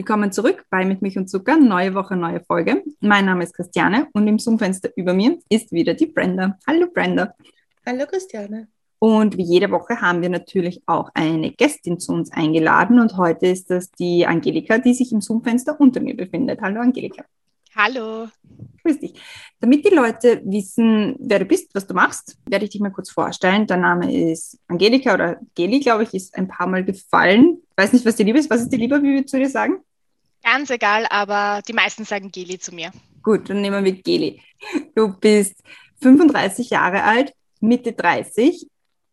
Willkommen zurück bei Mit Milch und Zucker, neue Woche, neue Folge. Mein Name ist Christiane und im Zoom-Fenster über mir ist wieder die Brenda. Hallo Brenda. Hallo Christiane. Und wie jede Woche haben wir natürlich auch eine Gästin zu uns eingeladen und heute ist das die Angelika, die sich im Zoom-Fenster unter mir befindet. Hallo Angelika. Hallo. Grüß dich. Damit die Leute wissen, wer du bist, was du machst, werde ich dich mal kurz vorstellen. Dein Name ist Angelika oder Geli, glaube ich, ist ein paar Mal gefallen. Ich weiß nicht, was dir lieber ist. Was ist dir lieber, wie wir zu dir sagen? Ganz egal, aber die meisten sagen Geli zu mir. Gut, dann nehmen wir Geli. Du bist 35 Jahre alt, Mitte 30.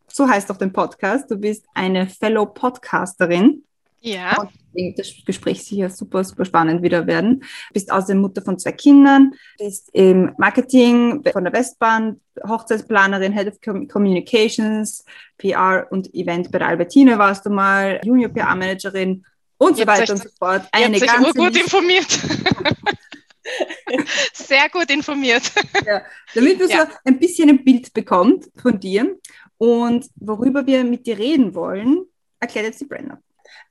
So heißt auch dein Podcast. Du bist eine Fellow Podcasterin. Ja. Und das Gespräch sicher super, super spannend wieder werden. Bist außerdem Mutter von zwei Kindern, bist im Marketing von der Westbahn, Hochzeitsplanerin, Head of Com- Communications, PR und Event bei der Albertine warst du mal, Junior PR-Managerin und so weiter und so fort. Eine euch ganze Liste. informiert. Sehr gut informiert. Ja, damit man Ja. so ein bisschen ein Bild bekommt von dir und worüber wir mit dir reden wollen, erklärt jetzt die Brenda.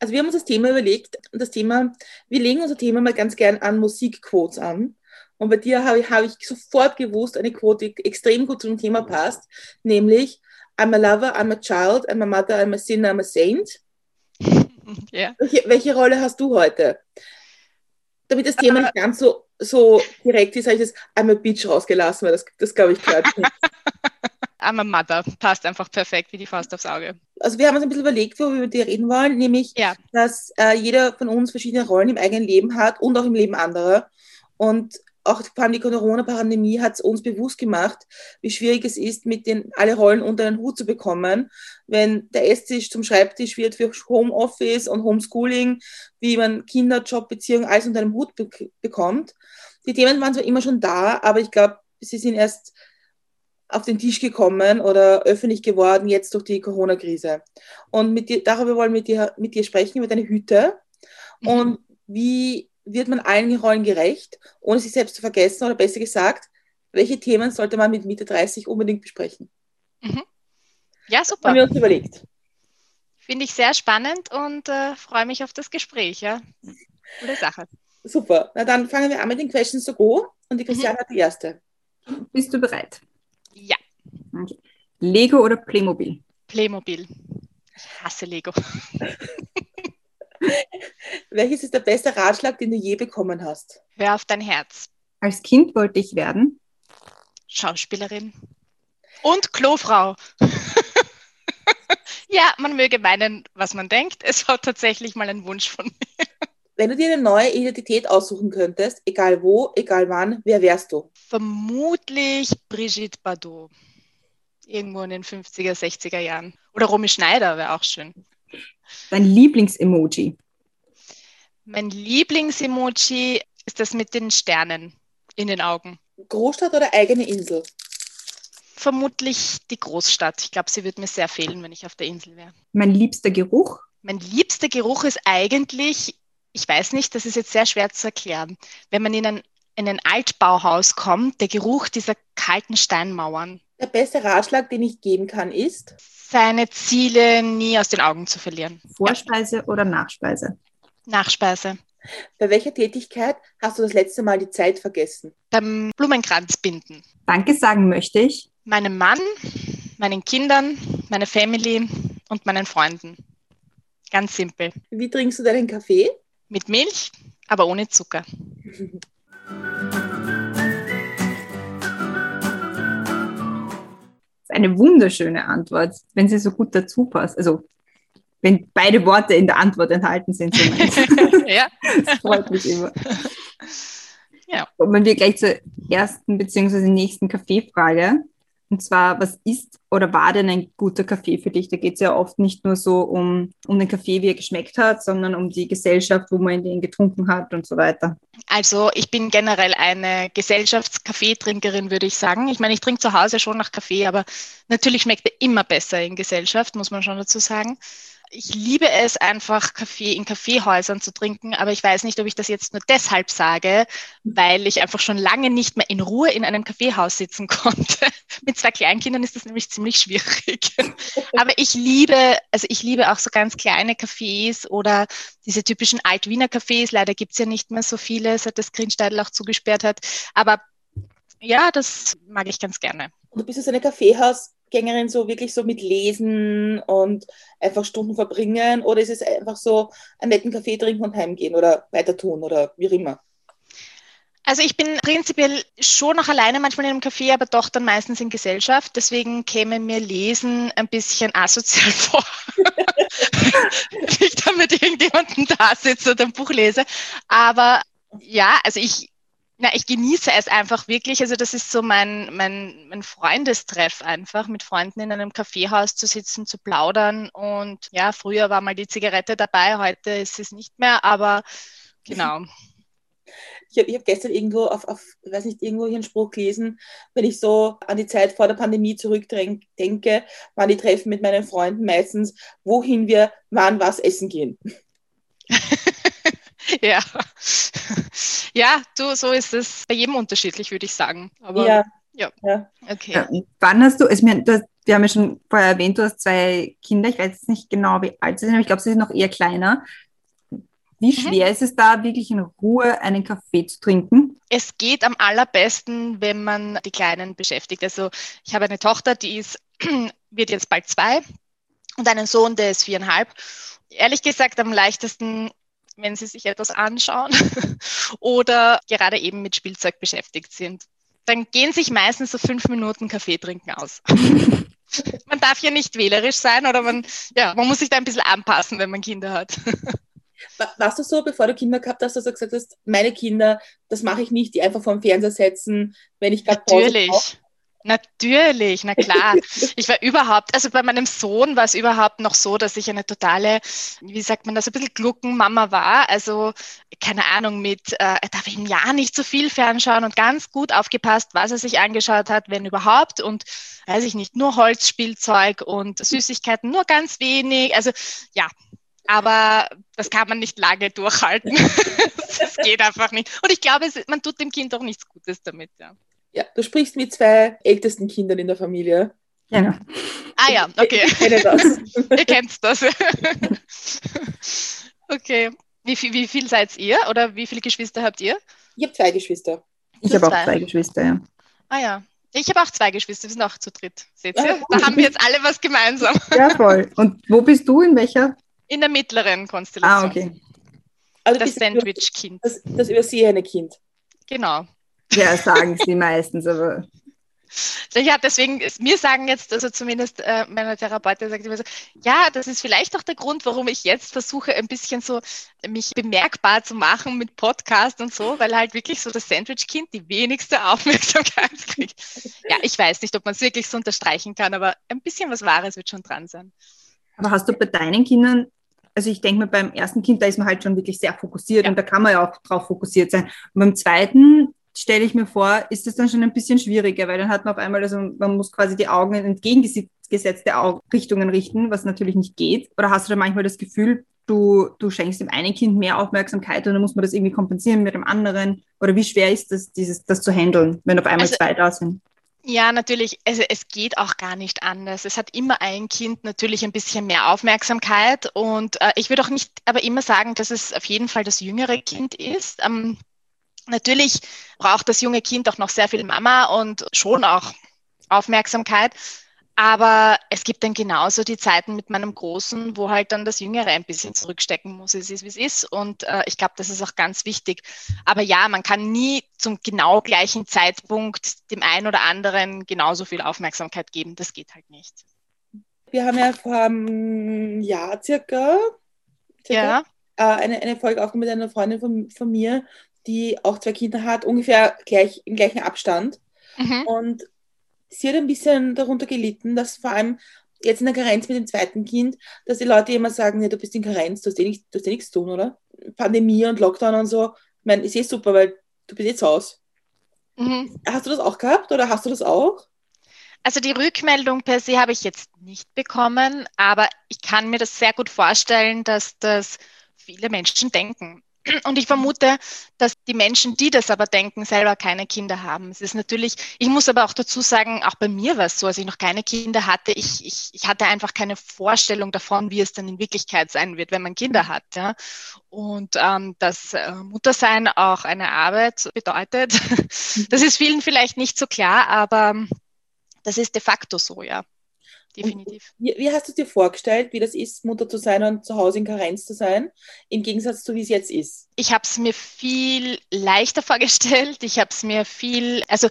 Also wir haben uns das Thema überlegt und das Thema, wir legen unser Thema mal ganz gern an Musikquotes an. Und bei dir habe ich, habe ich sofort gewusst, eine Quote, die extrem gut zum Thema passt, nämlich I'm a lover, I'm a child, I'm a mother, I'm a sinner, I'm a saint. Ja. Welche, welche Rolle hast du heute? Damit das Thema nicht ganz so, so direkt ist, habe ich das I'm a bitch rausgelassen, weil das, das glaube ich gehört nicht. I'm a mother. Passt einfach perfekt wie die Faust aufs Auge. Also wir haben uns ein bisschen überlegt, worüber wir mit dir reden wollen, nämlich Ja. dass äh, jeder von uns verschiedene Rollen im eigenen Leben hat und auch im Leben anderer. Und auch die Corona-Pandemie hat es uns bewusst gemacht, wie schwierig es ist, mit den alle Rollen unter einen Hut zu bekommen, wenn der Esstisch zum Schreibtisch wird für Homeoffice und Homeschooling, wie man Kinder, Job, Beziehung alles unter einem Hut be bekommt. Die Themen waren zwar immer schon da, aber ich glaube, sie sind erst auf den Tisch gekommen oder öffentlich geworden jetzt durch die Corona-Krise. Und mit dir, darüber wollen wir mit dir, mit dir sprechen, über deine Hüte Mhm. und wie wird man allen Rollen gerecht, ohne sich selbst zu vergessen oder besser gesagt, welche Themen sollte man mit Mitte 30 unbedingt besprechen? Ja, Haben super. wir uns überlegt. Finde ich sehr spannend und äh, freue mich auf das Gespräch. Ja. Coole Sache. Super. Na dann fangen wir an mit den Questions to go und die Christiane hat die erste. Bist du bereit? Ja. Okay. Lego oder Playmobil? Playmobil. Ich hasse Lego. Welches ist der beste Ratschlag, den du je bekommen hast? Hör auf dein Herz. Als Kind wollte ich werden. Schauspielerin. Und Klofrau. ja, man möge meinen, was man denkt. Es war tatsächlich mal ein Wunsch von mir. Wenn du dir eine neue Identität aussuchen könntest, egal wo, egal wann, wer wärst du? Vermutlich Brigitte Bardot. Irgendwo in den 50er, 60er Jahren. Oder Romy Schneider wäre auch schön. Dein Lieblingsemoji. Mein Lieblingsemoji ist das mit den Sternen in den Augen. Großstadt oder eigene Insel? Vermutlich die Großstadt. Ich glaube, sie wird mir sehr fehlen, wenn ich auf der Insel wäre. Mein liebster Geruch. Mein liebster Geruch ist eigentlich, ich weiß nicht, das ist jetzt sehr schwer zu erklären. Wenn man in ein, in ein Altbauhaus kommt, der Geruch dieser kalten Steinmauern, Der beste Ratschlag, den ich geben kann, ist, seine Ziele nie aus den Augen zu verlieren. Vorspeise oder Nachspeise? Nachspeise. bei welcher Tätigkeit hast du das letzte Mal die Zeit vergessen? Beim Blumenkranz binden. Danke sagen möchte ich. Meinem Mann, meinen Kindern, meiner Family und meinen Freunden. Ganz simpel. Wie trinkst du deinen Kaffee? Mit Milch, aber ohne Zucker. eine wunderschöne Antwort, wenn sie so gut dazu passt. Also, wenn beide Worte in der Antwort enthalten sind. So ja. das freut mich immer. Ja. Kommen wir gleich zur ersten bzw. nächsten Kaffeefrage. Und zwar, was ist oder war denn ein guter Kaffee für dich? Da geht es ja oft nicht nur so um, um den Kaffee, wie er geschmeckt hat, sondern um die Gesellschaft, wo man den getrunken hat und so weiter. Also ich bin generell eine Gesellschaftskaffeetrinkerin, würde ich sagen. Ich meine, ich trinke zu Hause schon nach Kaffee, aber natürlich schmeckt er immer besser in Gesellschaft, muss man schon dazu sagen ich liebe es einfach, Kaffee in Kaffeehäusern zu trinken, aber ich weiß nicht, ob ich das jetzt nur deshalb sage, weil ich einfach schon lange nicht mehr in Ruhe in einem Kaffeehaus sitzen konnte. Mit zwei Kleinkindern ist das nämlich ziemlich schwierig. aber ich liebe, also ich liebe auch so ganz kleine Cafés oder diese typischen Alt-Wiener Cafés. Leider gibt es ja nicht mehr so viele, seit das Grünsteidl auch zugesperrt hat. Aber ja, das mag ich ganz gerne. Und du bist jetzt eine Kaffeehaus Gängerin so wirklich so mit Lesen und einfach Stunden verbringen? Oder ist es einfach so einen netten Kaffee trinken und heimgehen oder weiter tun oder wie immer? Also ich bin prinzipiell schon noch alleine manchmal in einem Café, aber doch dann meistens in Gesellschaft. Deswegen käme mir Lesen ein bisschen asozial vor. ich da mit irgendjemandem da sitze und ein Buch lese. Aber ja, also ich, na, ich genieße es einfach wirklich. Also das ist so mein, mein, mein Freundestreff einfach, mit Freunden in einem Kaffeehaus zu sitzen, zu plaudern. Und ja, früher war mal die Zigarette dabei, heute ist es nicht mehr, aber genau. Ich habe hab gestern irgendwo auf, auf, weiß nicht, irgendwo hier einen Spruch gelesen, wenn ich so an die Zeit vor der Pandemie zurückdenke, waren die Treffen mit meinen Freunden meistens, wohin wir wann was essen gehen. ja. Ja, du, so ist es bei jedem unterschiedlich, würde ich sagen. Aber ja. ja. ja. Okay. Ja, wann hast du, also, du wir haben ja schon vorher erwähnt, du hast zwei Kinder, ich weiß jetzt nicht genau, wie alt sie sind, aber ich glaube, sie sind noch eher kleiner. Wie mhm. schwer mhm. ist es da, wirklich in Ruhe einen Kaffee zu trinken? Es geht am allerbesten, wenn man die Kleinen beschäftigt. Also ich habe eine Tochter, die ist, wird jetzt bald zwei und einen Sohn, der ist viereinhalb. Ehrlich gesagt, am leichtesten wenn sie sich etwas anschauen oder gerade eben mit Spielzeug beschäftigt sind. Dann gehen sich meistens so fünf Minuten Kaffee trinken aus. man darf ja nicht wählerisch sein oder man, ja, man muss sich da ein bisschen anpassen, wenn man Kinder hat. Warst du so, bevor du Kinder gehabt hast, dass du gesagt hast, meine Kinder, das mache ich nicht, die einfach vor dem Fernseher setzen, wenn ich gerade Natürlich. Natürlich, na klar. Ich war überhaupt, also bei meinem Sohn war es überhaupt noch so, dass ich eine totale, wie sagt man das, ein bisschen Gluckenmama war. Also keine Ahnung, mit, äh, er darf im Jahr nicht so viel fernschauen und ganz gut aufgepasst, was er sich angeschaut hat, wenn überhaupt. Und weiß ich nicht, nur Holzspielzeug und Süßigkeiten, nur ganz wenig. Also ja, aber das kann man nicht lange durchhalten. das geht einfach nicht. Und ich glaube, man tut dem Kind auch nichts Gutes damit, ja. Ja, du sprichst mit zwei ältesten Kindern in der Familie. Genau. Ah ja, okay. Ich, kenne das. ihr kennt das. okay. Wie viel, wie viel seid ihr oder wie viele Geschwister habt ihr? Ich habe zwei Geschwister. Ich habe auch zwei Geschwister, ja. Ah ja. Ich habe auch zwei Geschwister, wir sind auch zu dritt. Seht ihr? Da haben wir jetzt alle was gemeinsam. Ja, voll. Und wo bist du? In welcher? In der mittleren Konstellation. Ah, okay. Also das Sandwich-Kind. Das, das übersehene Kind. Genau. Ja, sagen sie meistens, aber. Ja, deswegen, mir sagen jetzt, also zumindest äh, meine Therapeutin sagt immer so, ja, das ist vielleicht auch der Grund, warum ich jetzt versuche, ein bisschen so mich bemerkbar zu machen mit Podcast und so, weil halt wirklich so das Sandwich-Kind die wenigste Aufmerksamkeit kriegt. Ja, ich weiß nicht, ob man es wirklich so unterstreichen kann, aber ein bisschen was Wahres wird schon dran sein. Aber hast du bei deinen Kindern also ich denke mir, beim ersten Kind, da ist man halt schon wirklich sehr fokussiert ja. und da kann man ja auch drauf fokussiert sein. Und beim zweiten, stelle ich mir vor, ist das dann schon ein bisschen schwieriger, weil dann hat man auf einmal, also man muss quasi die Augen in entgegengesetzte Richtungen richten, was natürlich nicht geht. Oder hast du da manchmal das Gefühl, du, du schenkst dem einen Kind mehr Aufmerksamkeit und dann muss man das irgendwie kompensieren mit dem anderen? Oder wie schwer ist das, dieses, das zu handeln, wenn auf einmal also, zwei da sind? Ja, natürlich. Also es geht auch gar nicht anders. Es hat immer ein Kind natürlich ein bisschen mehr Aufmerksamkeit und äh, ich würde auch nicht aber immer sagen, dass es auf jeden Fall das jüngere Kind ist. Ähm, Natürlich braucht das junge Kind auch noch sehr viel Mama und schon auch Aufmerksamkeit. Aber es gibt dann genauso die Zeiten mit meinem Großen, wo halt dann das Jüngere ein bisschen zurückstecken muss. Es ist, wie es ist. Und äh, ich glaube, das ist auch ganz wichtig. Aber ja, man kann nie zum genau gleichen Zeitpunkt dem einen oder anderen genauso viel Aufmerksamkeit geben. Das geht halt nicht. Wir haben ja vor einem Jahr circa, circa ja. äh, eine, eine Folge aufgenommen mit einer Freundin von, von mir, die auch zwei Kinder hat, ungefähr gleich im gleichen Abstand. Mhm. Und sie hat ein bisschen darunter gelitten, dass vor allem jetzt in der Karenz mit dem zweiten Kind, dass die Leute immer sagen, ja, du bist in Karenz, du hast, eh nicht, du hast eh nichts zu tun, oder? Pandemie und Lockdown und so. Ich meine, ist eh super, weil du bist jetzt aus. Mhm. Hast du das auch gehabt oder hast du das auch? Also die Rückmeldung per se habe ich jetzt nicht bekommen, aber ich kann mir das sehr gut vorstellen, dass das viele Menschen denken. Und ich vermute, dass die Menschen, die das aber denken, selber keine Kinder haben. Es ist natürlich, ich muss aber auch dazu sagen, auch bei mir war es so, als ich noch keine Kinder hatte, ich, ich, ich hatte einfach keine Vorstellung davon, wie es dann in Wirklichkeit sein wird, wenn man Kinder hat. Ja. Und ähm, dass äh, Muttersein auch eine Arbeit bedeutet, das ist vielen vielleicht nicht so klar, aber das ist de facto so, ja definitiv. Wie, wie, hast du dir vorgestellt, wie das ist, Mutter zu sein und zu Hause in Karenz zu sein, im Gegensatz zu wie es jetzt ist? Ich habe es mir viel leichter vorgestellt. Ich habe es mir viel, also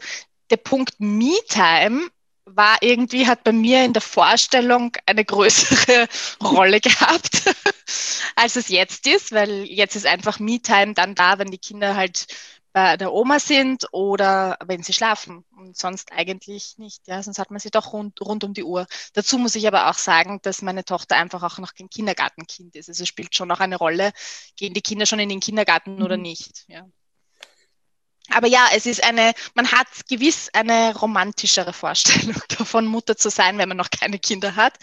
der Punkt Me-Time war irgendwie, hat bei mir in der Vorstellung eine größere Rolle gehabt, als es jetzt ist, weil jetzt ist einfach Me-Time dann da, wenn die Kinder halt bei der Oma sind oder wenn sie schlafen und sonst eigentlich nicht. Ja, sonst hat man sie doch rund, rund um die Uhr. Dazu muss ich aber auch sagen, dass meine Tochter einfach auch noch kein Kindergartenkind ist. Also es spielt schon noch eine Rolle, gehen die Kinder schon in den Kindergarten mhm. oder nicht. Ja. Aber ja, es ist eine, man hat gewiss eine romantischere Vorstellung davon, Mutter zu sein, wenn man noch keine Kinder hat.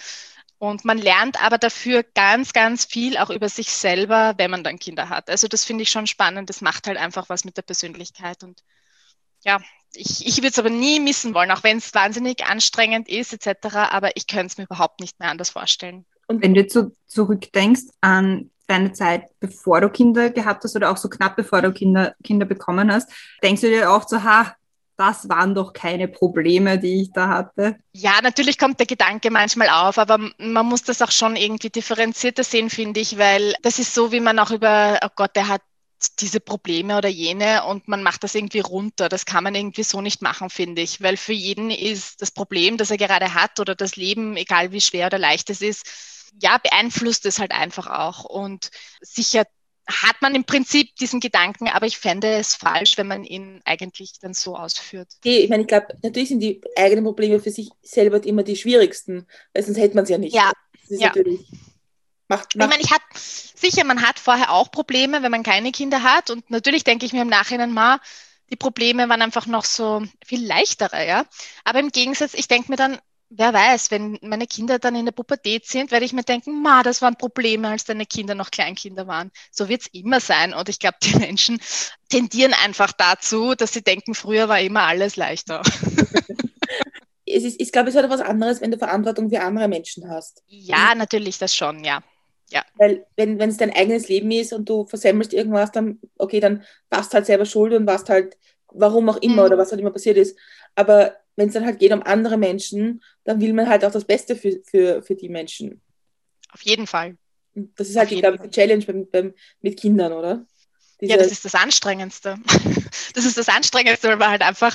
Und man lernt aber dafür ganz, ganz viel auch über sich selber, wenn man dann Kinder hat. Also das finde ich schon spannend. Das macht halt einfach was mit der Persönlichkeit. Und ja, ich, ich würde es aber nie missen wollen, auch wenn es wahnsinnig anstrengend ist etc. Aber ich könnte es mir überhaupt nicht mehr anders vorstellen. Und wenn du jetzt so zurückdenkst an deine Zeit, bevor du Kinder gehabt hast oder auch so knapp bevor du Kinder, Kinder bekommen hast, denkst du dir auch so, ha, das waren doch keine Probleme, die ich da hatte. Ja, natürlich kommt der Gedanke manchmal auf, aber man muss das auch schon irgendwie differenzierter sehen, finde ich, weil das ist so, wie man auch über, oh Gott, der hat diese Probleme oder jene und man macht das irgendwie runter. Das kann man irgendwie so nicht machen, finde ich, weil für jeden ist das Problem, das er gerade hat oder das Leben, egal wie schwer oder leicht es ist, ja, beeinflusst es halt einfach auch. Und sicher hat man im Prinzip diesen Gedanken, aber ich fände es falsch, wenn man ihn eigentlich dann so ausführt. Okay, ich meine, ich glaube, natürlich sind die eigenen Probleme für sich selber immer die schwierigsten, weil sonst hätte man es ja nicht. Ja, ja. Macht, macht. Ich meine, ich habe sicher, man hat vorher auch Probleme, wenn man keine Kinder hat und natürlich denke ich mir im Nachhinein mal, die Probleme waren einfach noch so viel leichtere, ja. Aber im Gegensatz, ich denke mir dann, wer weiß, wenn meine Kinder dann in der Pubertät sind, werde ich mir denken, ma, das waren Probleme, als deine Kinder noch Kleinkinder waren. So wird es immer sein. Und ich glaube, die Menschen tendieren einfach dazu, dass sie denken, früher war immer alles leichter. es ist, ich glaube, es ist halt was anderes, wenn du Verantwortung für andere Menschen hast. Ja, natürlich, das schon, ja. Ja. Weil wenn es dein eigenes Leben ist und du versemmelst irgendwas, dann, okay, dann warst halt selber schuld und warst halt, warum auch immer mhm. oder was halt immer passiert ist. Aber wenn es dann halt geht um andere Menschen, dann will man halt auch das Beste für, für, für die Menschen. Auf jeden Fall. das ist halt, ich glaube, die Challenge beim, beim, mit Kindern, oder? Ja, das ist das Anstrengendste. Das ist das Anstrengendste, weil man halt einfach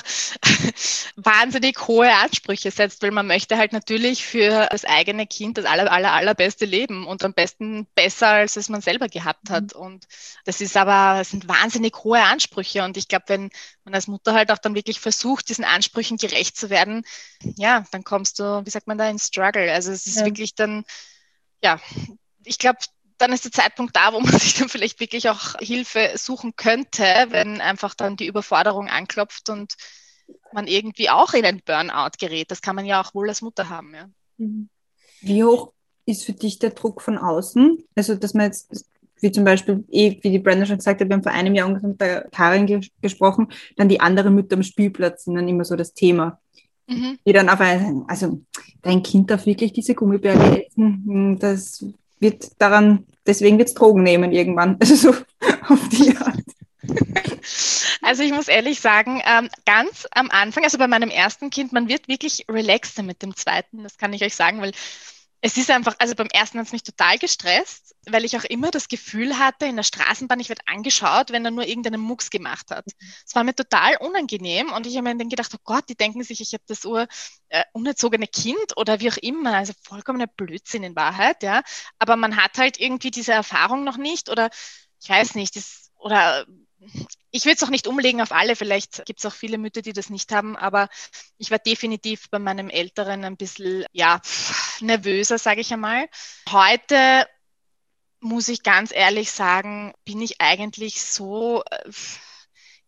wahnsinnig hohe Ansprüche setzt, weil man möchte halt natürlich für das eigene Kind das aller, aller, allerbeste Leben und am besten besser, als es man selber gehabt hat. Mhm. Und das ist aber, das sind wahnsinnig hohe Ansprüche. Und ich glaube, wenn man als Mutter halt auch dann wirklich versucht, diesen Ansprüchen gerecht zu werden, ja, dann kommst du, wie sagt man da, in Struggle. Also es ist ja. wirklich dann, ja, ich glaube, dann ist der Zeitpunkt da, wo man sich dann vielleicht wirklich auch Hilfe suchen könnte, wenn einfach dann die Überforderung anklopft und man irgendwie auch in ein Burnout gerät. Das kann man ja auch wohl als Mutter haben. Ja. Mhm. Wie hoch ist für dich der Druck von außen? Also, dass man jetzt, wie zum Beispiel, eh, wie die Brenda schon gesagt hat, wir haben vor einem Jahr ungefähr mit der Karin ges gesprochen, dann die anderen Mütter am Spielplatz sind dann immer so das Thema. Mhm. Die dann auf einmal also dein Kind darf wirklich diese Gummibärle essen, hm, das wird daran, deswegen wird es Drogen nehmen irgendwann. Also so auf die Art. Also ich muss ehrlich sagen, ähm, ganz am Anfang, also bei meinem ersten Kind, man wird wirklich relaxter mit dem zweiten, das kann ich euch sagen, weil es ist einfach, also beim ersten hat es mich total gestresst, weil ich auch immer das Gefühl hatte, in der Straßenbahn, ich werde angeschaut, wenn er nur irgendeinen Mucks gemacht hat. Es war mir total unangenehm und ich habe mir dann gedacht, oh Gott, die denken sich, ich habe das ur, äh, unerzogene Kind oder wie auch immer, also vollkommener Blödsinn in Wahrheit, ja. Aber man hat halt irgendwie diese Erfahrung noch nicht oder ich weiß nicht, das, oder ich würde es auch nicht umlegen auf alle, vielleicht gibt es auch viele Mütter, die das nicht haben, aber ich war definitiv bei meinem Älteren ein bisschen, ja, nervöser, sage ich einmal. Heute muss ich ganz ehrlich sagen, bin ich eigentlich so äh,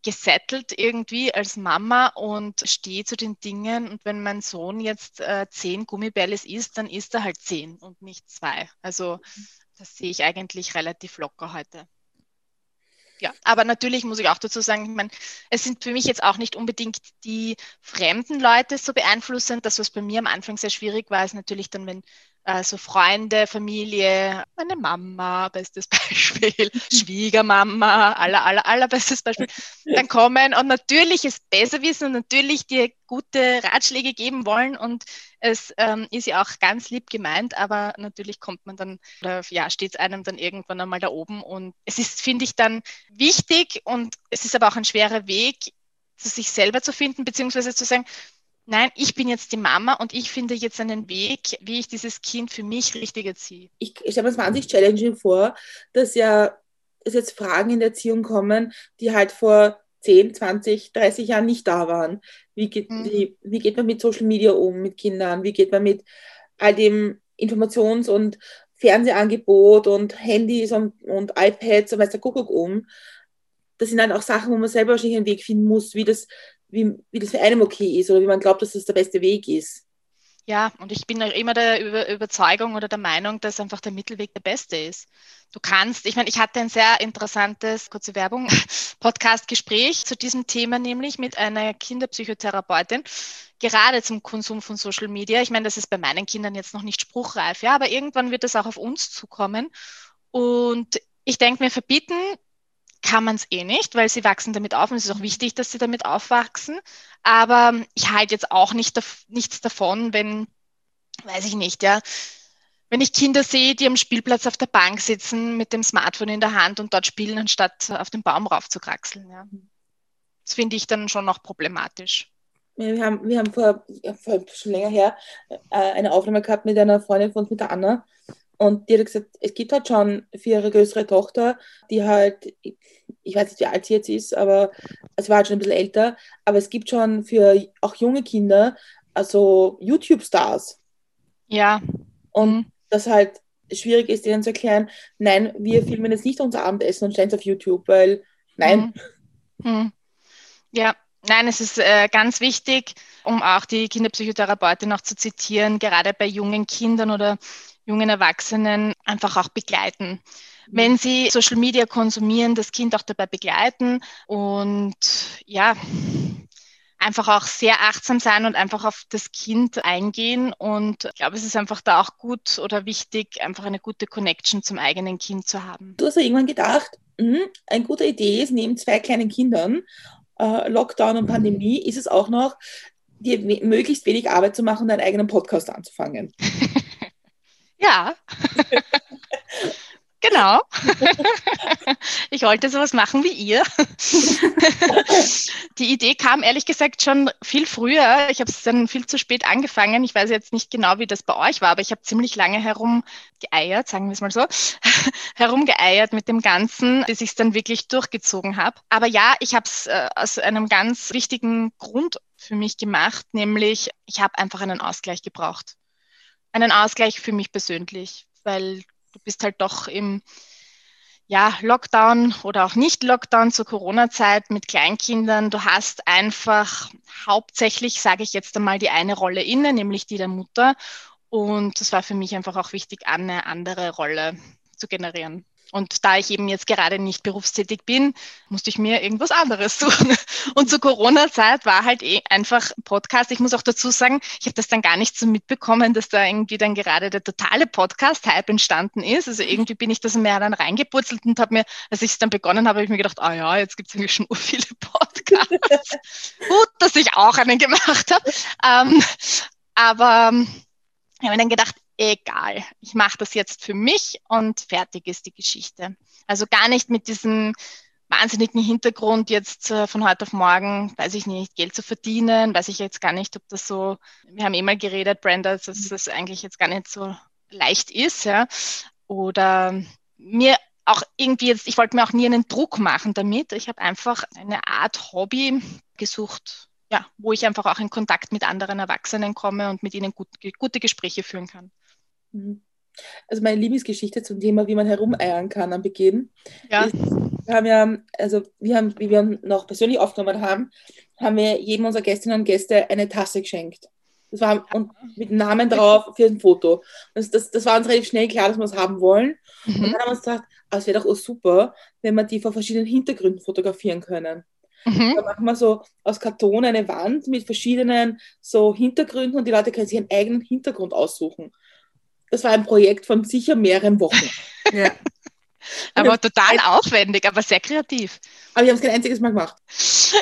gesettelt irgendwie als Mama und stehe zu den Dingen. Und wenn mein Sohn jetzt äh, zehn Gummibälles isst, dann isst er halt zehn und nicht zwei. Also das sehe ich eigentlich relativ locker heute ja, aber natürlich muss ich auch dazu sagen, ich meine, es sind für mich jetzt auch nicht unbedingt die fremden Leute so beeinflussend. Das, was bei mir am Anfang sehr schwierig war, ist natürlich dann, wenn also Freunde, Familie, meine Mama, bestes Beispiel, Schwiegermama, aller, aller, allerbestes Beispiel, dann kommen und natürlich es besser wissen und natürlich dir gute Ratschläge geben wollen und es ähm, ist ja auch ganz lieb gemeint, aber natürlich kommt man dann, oder ja, steht es einem dann irgendwann einmal da oben und es ist, finde ich, dann wichtig und es ist aber auch ein schwerer Weg, sich selber zu finden, beziehungsweise zu sagen, nein, ich bin jetzt die Mama und ich finde jetzt einen Weg, wie ich dieses Kind für mich richtig erziehe. Ich, ich stelle mir das wahnsinnig challenging vor, dass ja dass jetzt Fragen in der Erziehung kommen, die halt vor 10, 20, 30 Jahren nicht da waren. Wie geht, mhm. wie, wie geht man mit Social Media um, mit Kindern? Wie geht man mit all dem Informations- und Fernsehangebot und Handys und, und iPads und weiß der Kuckuck um? Das sind dann auch Sachen, wo man selber wahrscheinlich einen Weg finden muss, wie das wie, wie das für einen okay ist oder wie man glaubt, dass das der beste Weg ist. Ja, und ich bin immer der Über Überzeugung oder der Meinung, dass einfach der Mittelweg der beste ist. Du kannst, ich meine, ich hatte ein sehr interessantes, kurze Werbung, Podcast-Gespräch zu diesem Thema, nämlich mit einer Kinderpsychotherapeutin, gerade zum Konsum von Social Media. Ich meine, das ist bei meinen Kindern jetzt noch nicht spruchreif, ja, aber irgendwann wird das auch auf uns zukommen. Und ich denke mir, verbieten kann man es eh nicht, weil sie wachsen damit auf und es ist auch wichtig, dass sie damit aufwachsen. Aber ich halte jetzt auch nicht nichts davon, wenn, weiß ich nicht, ja, wenn ich Kinder sehe, die am Spielplatz auf der Bank sitzen mit dem Smartphone in der Hand und dort spielen, anstatt auf den Baum raufzukraxeln. Ja. Das finde ich dann schon noch problematisch. Wir haben, wir haben vor, vor schon länger her äh, eine Aufnahme gehabt mit einer Freundin von uns, mit der Anna. Und die hat gesagt, es gibt halt schon für ihre größere Tochter, die halt, ich weiß nicht, wie alt sie jetzt ist, aber also sie war halt schon ein bisschen älter, aber es gibt schon für auch junge Kinder, also YouTube-Stars. Ja. Und mhm. das halt schwierig ist, denen zu erklären, nein, wir filmen jetzt nicht unser Abendessen und stellen es auf YouTube, weil nein. Mhm. Mhm. Ja, Nein, es ist äh, ganz wichtig, um auch die Kinderpsychotherapeutin noch zu zitieren, gerade bei jungen Kindern oder jungen Erwachsenen einfach auch begleiten. Wenn sie Social Media konsumieren, das Kind auch dabei begleiten und ja, einfach auch sehr achtsam sein und einfach auf das Kind eingehen. Und ich glaube, es ist einfach da auch gut oder wichtig, einfach eine gute Connection zum eigenen Kind zu haben. Du hast ja irgendwann gedacht, mh, eine gute Idee ist, neben zwei kleinen Kindern, äh, Lockdown und Pandemie, ist es auch noch, dir möglichst wenig Arbeit zu machen und einen eigenen Podcast anzufangen. Ja. genau. ich wollte sowas machen wie ihr. Die Idee kam ehrlich gesagt schon viel früher. Ich habe es dann viel zu spät angefangen. Ich weiß jetzt nicht genau, wie das bei euch war, aber ich habe ziemlich lange herumgeeiert, sagen wir es mal so, herumgeeiert mit dem Ganzen, bis ich es dann wirklich durchgezogen habe. Aber ja, ich habe es äh, aus einem ganz wichtigen Grund für mich gemacht, nämlich ich habe einfach einen Ausgleich gebraucht einen Ausgleich für mich persönlich, weil du bist halt doch im ja, Lockdown oder auch nicht Lockdown zur Corona-Zeit mit Kleinkindern. Du hast einfach hauptsächlich, sage ich jetzt einmal, die eine Rolle inne, nämlich die der Mutter. Und es war für mich einfach auch wichtig, eine andere Rolle zu generieren. Und da ich eben jetzt gerade nicht berufstätig bin, musste ich mir irgendwas anderes suchen. Und zur Corona-Zeit war halt eh einfach Podcast. Ich muss auch dazu sagen, ich habe das dann gar nicht so mitbekommen, dass da irgendwie dann gerade der totale Podcast-Hype entstanden ist. Also irgendwie bin ich das mehr dann reingepurzelt und habe mir, als ich es dann begonnen habe, habe ich mir gedacht, ah ja, jetzt gibt es irgendwie schon viele Podcasts. Gut, dass ich auch einen gemacht habe. Ähm, aber ich habe mir dann gedacht, egal, ich mache das jetzt für mich und fertig ist die Geschichte. Also gar nicht mit diesem wahnsinnigen Hintergrund jetzt äh, von heute auf morgen, weiß ich nicht, Geld zu verdienen, weiß ich jetzt gar nicht, ob das so, wir haben eh mal geredet, Brenda, dass das eigentlich jetzt gar nicht so leicht ist, ja. Oder mir auch irgendwie jetzt, ich wollte mir auch nie einen Druck machen damit. Ich habe einfach eine Art Hobby gesucht, ja, wo ich einfach auch in Kontakt mit anderen Erwachsenen komme und mit ihnen gut, gute Gespräche führen kann. Mhm. Also meine Lieblingsgeschichte zum Thema, wie man herumeiern kann am Beginn. Ja. Ist, wir haben ja, also wir haben, wie wir noch persönlich aufgenommen haben, haben wir jedem unserer Gästinnen und Gäste eine Tasse geschenkt. Das war und mit Namen drauf für ein Foto. Das, das, das war uns relativ schnell klar, dass wir es haben wollen. Mhm. Und dann haben wir uns gedacht, ah, es wäre doch auch super, wenn wir die vor verschiedenen Hintergründen fotografieren können. Mhm. Da machen wir so aus Karton eine Wand mit verschiedenen so Hintergründen und die Leute können sich einen eigenen Hintergrund aussuchen. Das war ein Projekt von sicher mehreren Wochen. ja. Aber total aufwendig, aber sehr kreativ. Aber wir haben es kein einziges Mal gemacht.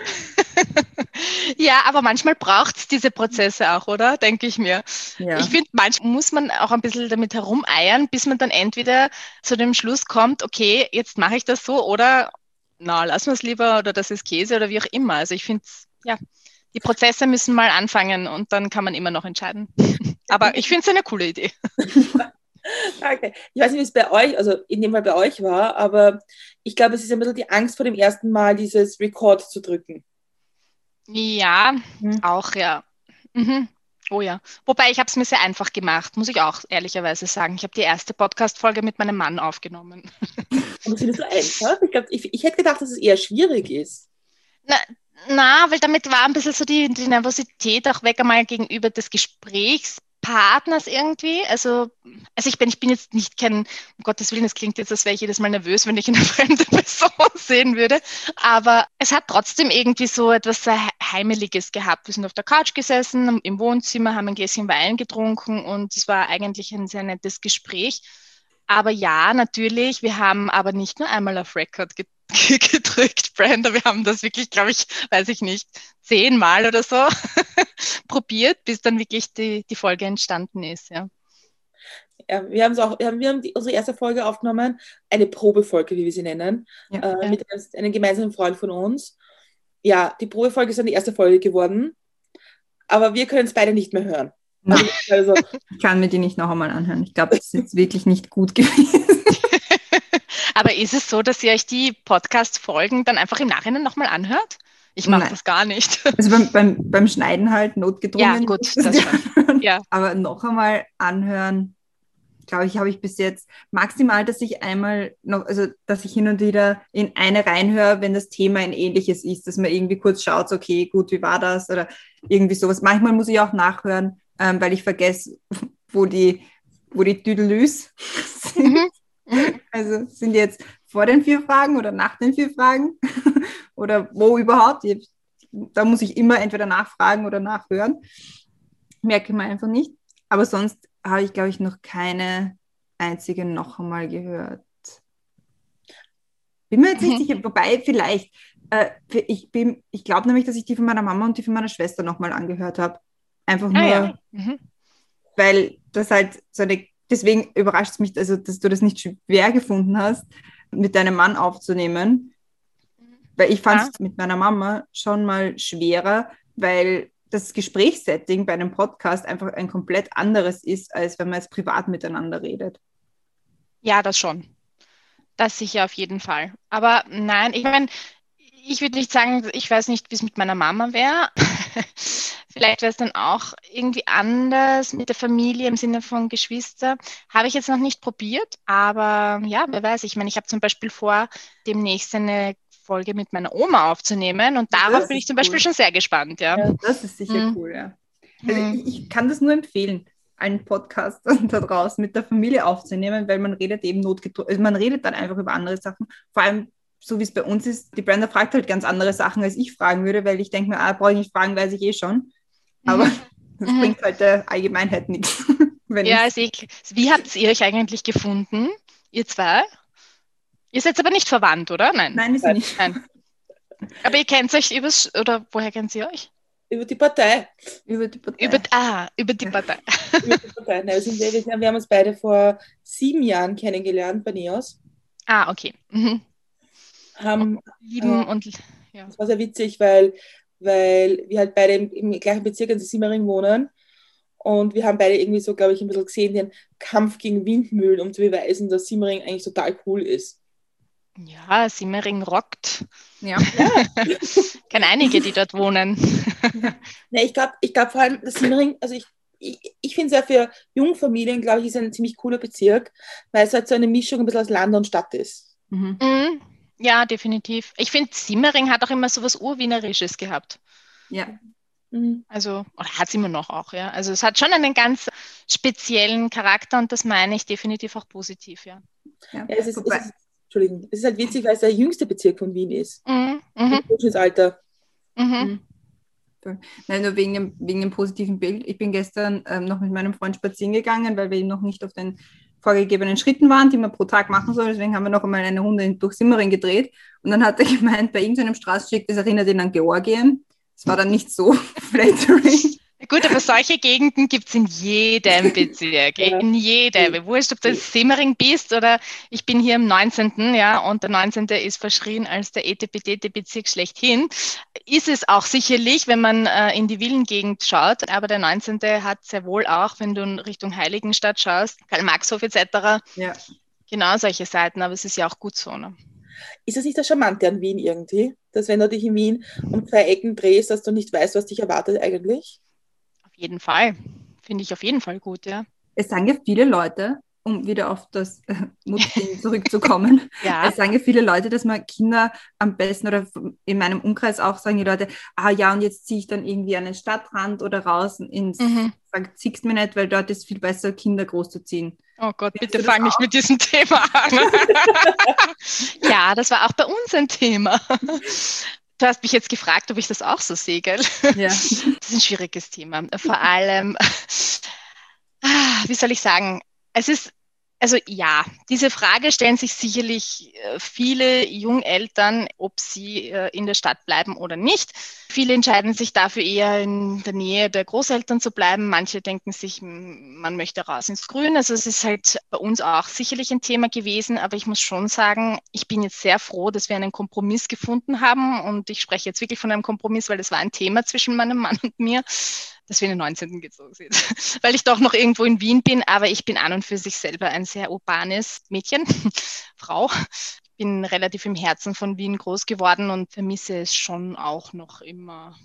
ja, aber manchmal braucht es diese Prozesse auch, oder? Denke ich mir. Ja. Ich finde, manchmal muss man auch ein bisschen damit herumeiern, bis man dann entweder zu dem Schluss kommt, okay, jetzt mache ich das so oder na, lassen wir es lieber oder das ist Käse oder wie auch immer. Also ich finde, ja, die Prozesse müssen mal anfangen und dann kann man immer noch entscheiden. aber ich finde es eine coole Idee. Okay. Ich weiß nicht, wie es bei euch, also in dem Fall bei euch war, aber ich glaube, es ist ein bisschen die Angst vor dem ersten Mal, dieses Record zu drücken. Ja, mhm. auch, ja. Mhm. Oh ja. Wobei ich habe es mir sehr einfach gemacht, muss ich auch ehrlicherweise sagen. Ich habe die erste Podcast-Folge mit meinem Mann aufgenommen. Und findest du einfach? Ich, glaub, ich, ich hätte gedacht, dass es eher schwierig ist. Na, na, weil damit war ein bisschen so die, die Nervosität auch weg einmal gegenüber des Gesprächs Partners irgendwie. Also, also ich bin, ich bin jetzt nicht kein, um Gottes Willen, es klingt jetzt, als wäre ich jedes Mal nervös, wenn ich eine fremde Person sehen würde. Aber es hat trotzdem irgendwie so etwas sehr Heimeliges gehabt. Wir sind auf der Couch gesessen, im Wohnzimmer, haben ein Gläschen Wein getrunken und es war eigentlich ein sehr nettes Gespräch. Aber ja, natürlich, wir haben aber nicht nur einmal auf Record getroffen gedrückt, Brenda. Wir haben das wirklich, glaube ich, weiß ich nicht, zehnmal oder so probiert, bis dann wirklich die, die Folge entstanden ist, ja. Ja, wir haben auch, wir haben die, unsere erste Folge aufgenommen, eine Probefolge, wie wir sie nennen, ja, äh, ja. mit einem gemeinsamen Freund von uns. Ja, die Probefolge ist dann die erste Folge geworden, aber wir können es beide nicht mehr hören. Also, ich kann mir die nicht noch einmal anhören. Ich glaube, es ist jetzt wirklich nicht gut gewesen. Aber ist es so, dass ihr euch die Podcast-Folgen dann einfach im Nachhinein nochmal anhört? Ich mache das gar nicht. Also beim, beim, beim Schneiden halt notgedrungen. Ja, gut, das schon. Ja. Aber noch einmal anhören, glaube ich, habe ich bis jetzt maximal, dass ich einmal noch, also dass ich hin und wieder in eine reinhöre, wenn das Thema ein ähnliches ist, dass man irgendwie kurz schaut, okay, gut, wie war das? Oder irgendwie sowas. Manchmal muss ich auch nachhören, ähm, weil ich vergesse, wo die, wo die Düdelüs sind. Mhm. Also sind die jetzt vor den vier Fragen oder nach den vier Fragen? oder wo überhaupt? Da muss ich immer entweder nachfragen oder nachhören. Merke man einfach nicht. Aber sonst habe ich, glaube ich, noch keine einzige noch einmal gehört. Bin mir jetzt nicht mhm. sicher, wobei vielleicht, äh, ich, ich glaube nämlich, dass ich die von meiner Mama und die von meiner Schwester nochmal angehört habe. Einfach ah nur, ah, ja. mhm. weil das halt so eine deswegen überrascht es mich, also, dass du das nicht schwer gefunden hast, mit deinem Mann aufzunehmen. Weil ich fand es ja. mit meiner Mama schon mal schwerer, weil das Gesprächssetting bei einem Podcast einfach ein komplett anderes ist, als wenn man jetzt privat miteinander redet. Ja, das schon. Das sicher auf jeden Fall. Aber nein, ich meine, ich würde nicht sagen, ich weiß nicht, wie es mit meiner Mama wäre. Vielleicht wäre es dann auch irgendwie anders mit der Familie im Sinne von Geschwister. Habe ich jetzt noch nicht probiert, aber ja, wer weiß. Ich meine, ich habe zum Beispiel vor, demnächst eine Folge mit meiner Oma aufzunehmen und darauf bin ich zum cool. Beispiel schon sehr gespannt. Ja, ja das ist sicher mhm. cool, ja. Also mhm. ich, ich kann das nur empfehlen einen Podcast da draußen mit der Familie aufzunehmen, weil man redet eben notgedrückt, also man redet dann einfach über andere Sachen. Vor allem so wie es bei uns ist, die Brenda fragt halt ganz andere Sachen, als ich fragen würde, weil ich denke mir, ah, brauche ich nicht fragen, weiß ich eh schon. Aber mhm. das mhm. bringt halt der Allgemeinheit nichts. ja, also ich, wie habt ihr euch eigentlich gefunden, ihr zwei? Ihr seid aber nicht verwandt, oder? Nein. Nein, ist nicht. Nein. Aber ihr kennt euch übers, oder woher kennt ihr euch? Über die Partei. Über die Partei. Über, ah, über die Partei. über die Partei. Nein, wir, sind, wir, haben uns beide vor sieben Jahren kennengelernt bei NEOS. Ah, okay. Mhm haben. Lieben äh, und ja. Das war sehr witzig, weil, weil wir halt beide im, im gleichen Bezirk in Simmering wohnen. Und wir haben beide irgendwie so, glaube ich, ein bisschen gesehen, den Kampf gegen Windmühlen, um zu beweisen, dass Simmering eigentlich total cool ist. Ja, Simmering rockt. Ja. Kennen einige, die dort wohnen. Nee, ich glaube ich glaub vor allem, das Simmering, also ich, ich, ich finde es ja für Jungfamilien, glaube ich, ist ein ziemlich cooler Bezirk, weil es halt so eine Mischung ein bisschen aus Land und Stadt ist. Mhm. Mhm. Ja, definitiv. Ich finde, Simmering hat auch immer so was Urwienerisches gehabt. Ja. Mhm. Also, oder hat es immer noch auch, ja. Also es hat schon einen ganz speziellen Charakter und das meine ich definitiv auch positiv, ja. ja. Ja, es ist, es ist, Entschuldigung, es ist halt witzig, weil es der jüngste Bezirk von Wien ist. Mhm. Mhm. Durchschnittsalter. Mhm. Nein, nur wegen dem, wegen dem positiven Bild. Ich bin gestern ähm, noch mit meinem Freund spazieren gegangen, weil wir eben noch nicht auf den vorgegebenen Schritten waren, die man pro Tag machen soll. Deswegen haben wir noch einmal eine Runde durch Simmering gedreht. Und dann hat er gemeint, bei irgendeinem Straßenstück, das erinnert ihn an Georgien. Das war dann nicht so flattering. Gut, aber solche Gegenden gibt es in jedem Bezirk, Ja. in jedem. Wurscht, ob du Simmering bist oder ich bin hier im 19. Ja, und der 19. ist verschrien als der ETPT-Bezirk schlechthin. Ist es auch sicherlich, wenn man äh, in die Villengegend schaut, aber der 19. hat sehr wohl auch, wenn du in Richtung Heiligenstadt schaust, Karl-Marx-Hof etc., Ja. genau solche Seiten, aber es ist ja auch gut so. Ne? Ist das nicht das Charmante an Wien irgendwie? Dass wenn du dich in Wien um zwei Ecken drehst, dass du nicht weißt, was dich erwartet eigentlich? Jeden Fall. Finde ich auf jeden Fall gut, ja. Es sagen ja viele Leute, um wieder auf das äh, Mutterding zurückzukommen, Ja, es sagen ja viele Leute, dass man Kinder am besten oder in meinem Umkreis auch sagen die Leute, ah ja, und jetzt ziehe ich dann irgendwie an den Stadtrand oder raus ins Mhm. Sixt mir nicht, weil dort ist viel besser, Kinder großzuziehen. Oh Gott, Findest bitte fang nicht mit diesem Thema an. ja, das war auch bei uns ein Thema. Du hast mich jetzt gefragt, ob ich das auch so sehe, gell? Ja. Das ist ein schwieriges Thema. Vor allem, ah, wie soll ich sagen, es ist, also ja, diese Frage stellen sich sicherlich äh, viele Jungeltern, ob sie äh, in der Stadt bleiben oder nicht. Viele entscheiden sich dafür eher in der Nähe der Großeltern zu bleiben. Manche denken sich, man möchte raus ins Grün. Also es ist halt bei uns auch sicherlich ein Thema gewesen. Aber ich muss schon sagen, ich bin jetzt sehr froh, dass wir einen Kompromiss gefunden haben. Und ich spreche jetzt wirklich von einem Kompromiss, weil das war ein Thema zwischen meinem Mann und mir, dass wir in den 19. gezogen sind. weil ich doch noch irgendwo in Wien bin. Aber ich bin an und für sich selber ein sehr urbanes Mädchen, Frau bin relativ im Herzen von Wien groß geworden und vermisse es schon auch noch immer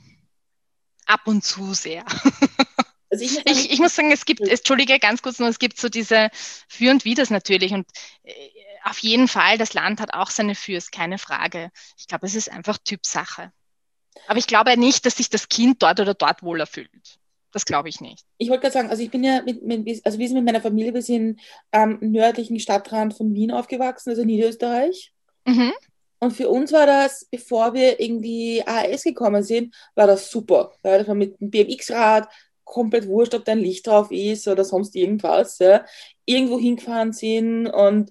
ab und zu sehr. Also ich, muss sagen, Ich, ich muss sagen, es gibt, entschuldige ganz kurz nur, es gibt so diese Für und Widers natürlich und äh, auf jeden Fall, das Land hat auch seine Fürs, keine Frage. Ich glaube, es ist einfach Typsache. Aber ich glaube nicht, dass sich das Kind dort oder dort wohler fühlt. Das glaube ich nicht. ich wollte gerade sagen, also ich bin ja mit, mit, also wir sind mit meiner Familie, wir sind am nördlichen Stadtrand von Wien aufgewachsen, also Niederösterreich. Mhm. Und für uns war das, bevor wir in die AS gekommen sind, war das super. Ja, das war mit dem BMX-Rad komplett wurscht, ob da ein Licht drauf ist oder sonst irgendwas. Ja. Irgendwo hingefahren sind und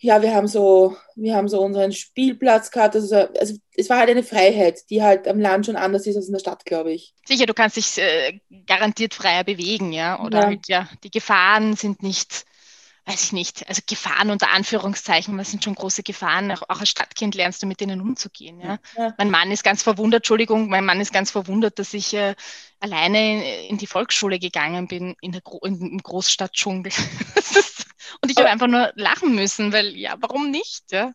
ja, wir haben so, wir haben so unseren Spielplatz gehabt. Also, also es war halt eine Freiheit, die halt am Land schon anders ist als in der Stadt, glaube ich. Sicher, du kannst dich äh, garantiert freier bewegen, ja. Oder Ja. halt, ja, die Gefahren sind nicht, weiß ich nicht, also Gefahren unter Anführungszeichen, was sind schon große Gefahren. Auch, auch als Stadtkind lernst du mit denen umzugehen, ja. Ja. Mein Mann ist ganz verwundert, Entschuldigung, mein Mann ist ganz verwundert, dass ich äh, alleine in, in die Volksschule gegangen bin, in der Gro in, im Großstadtdschungel. Das ist- Und ich habe einfach nur lachen müssen, weil, ja, warum nicht, ja.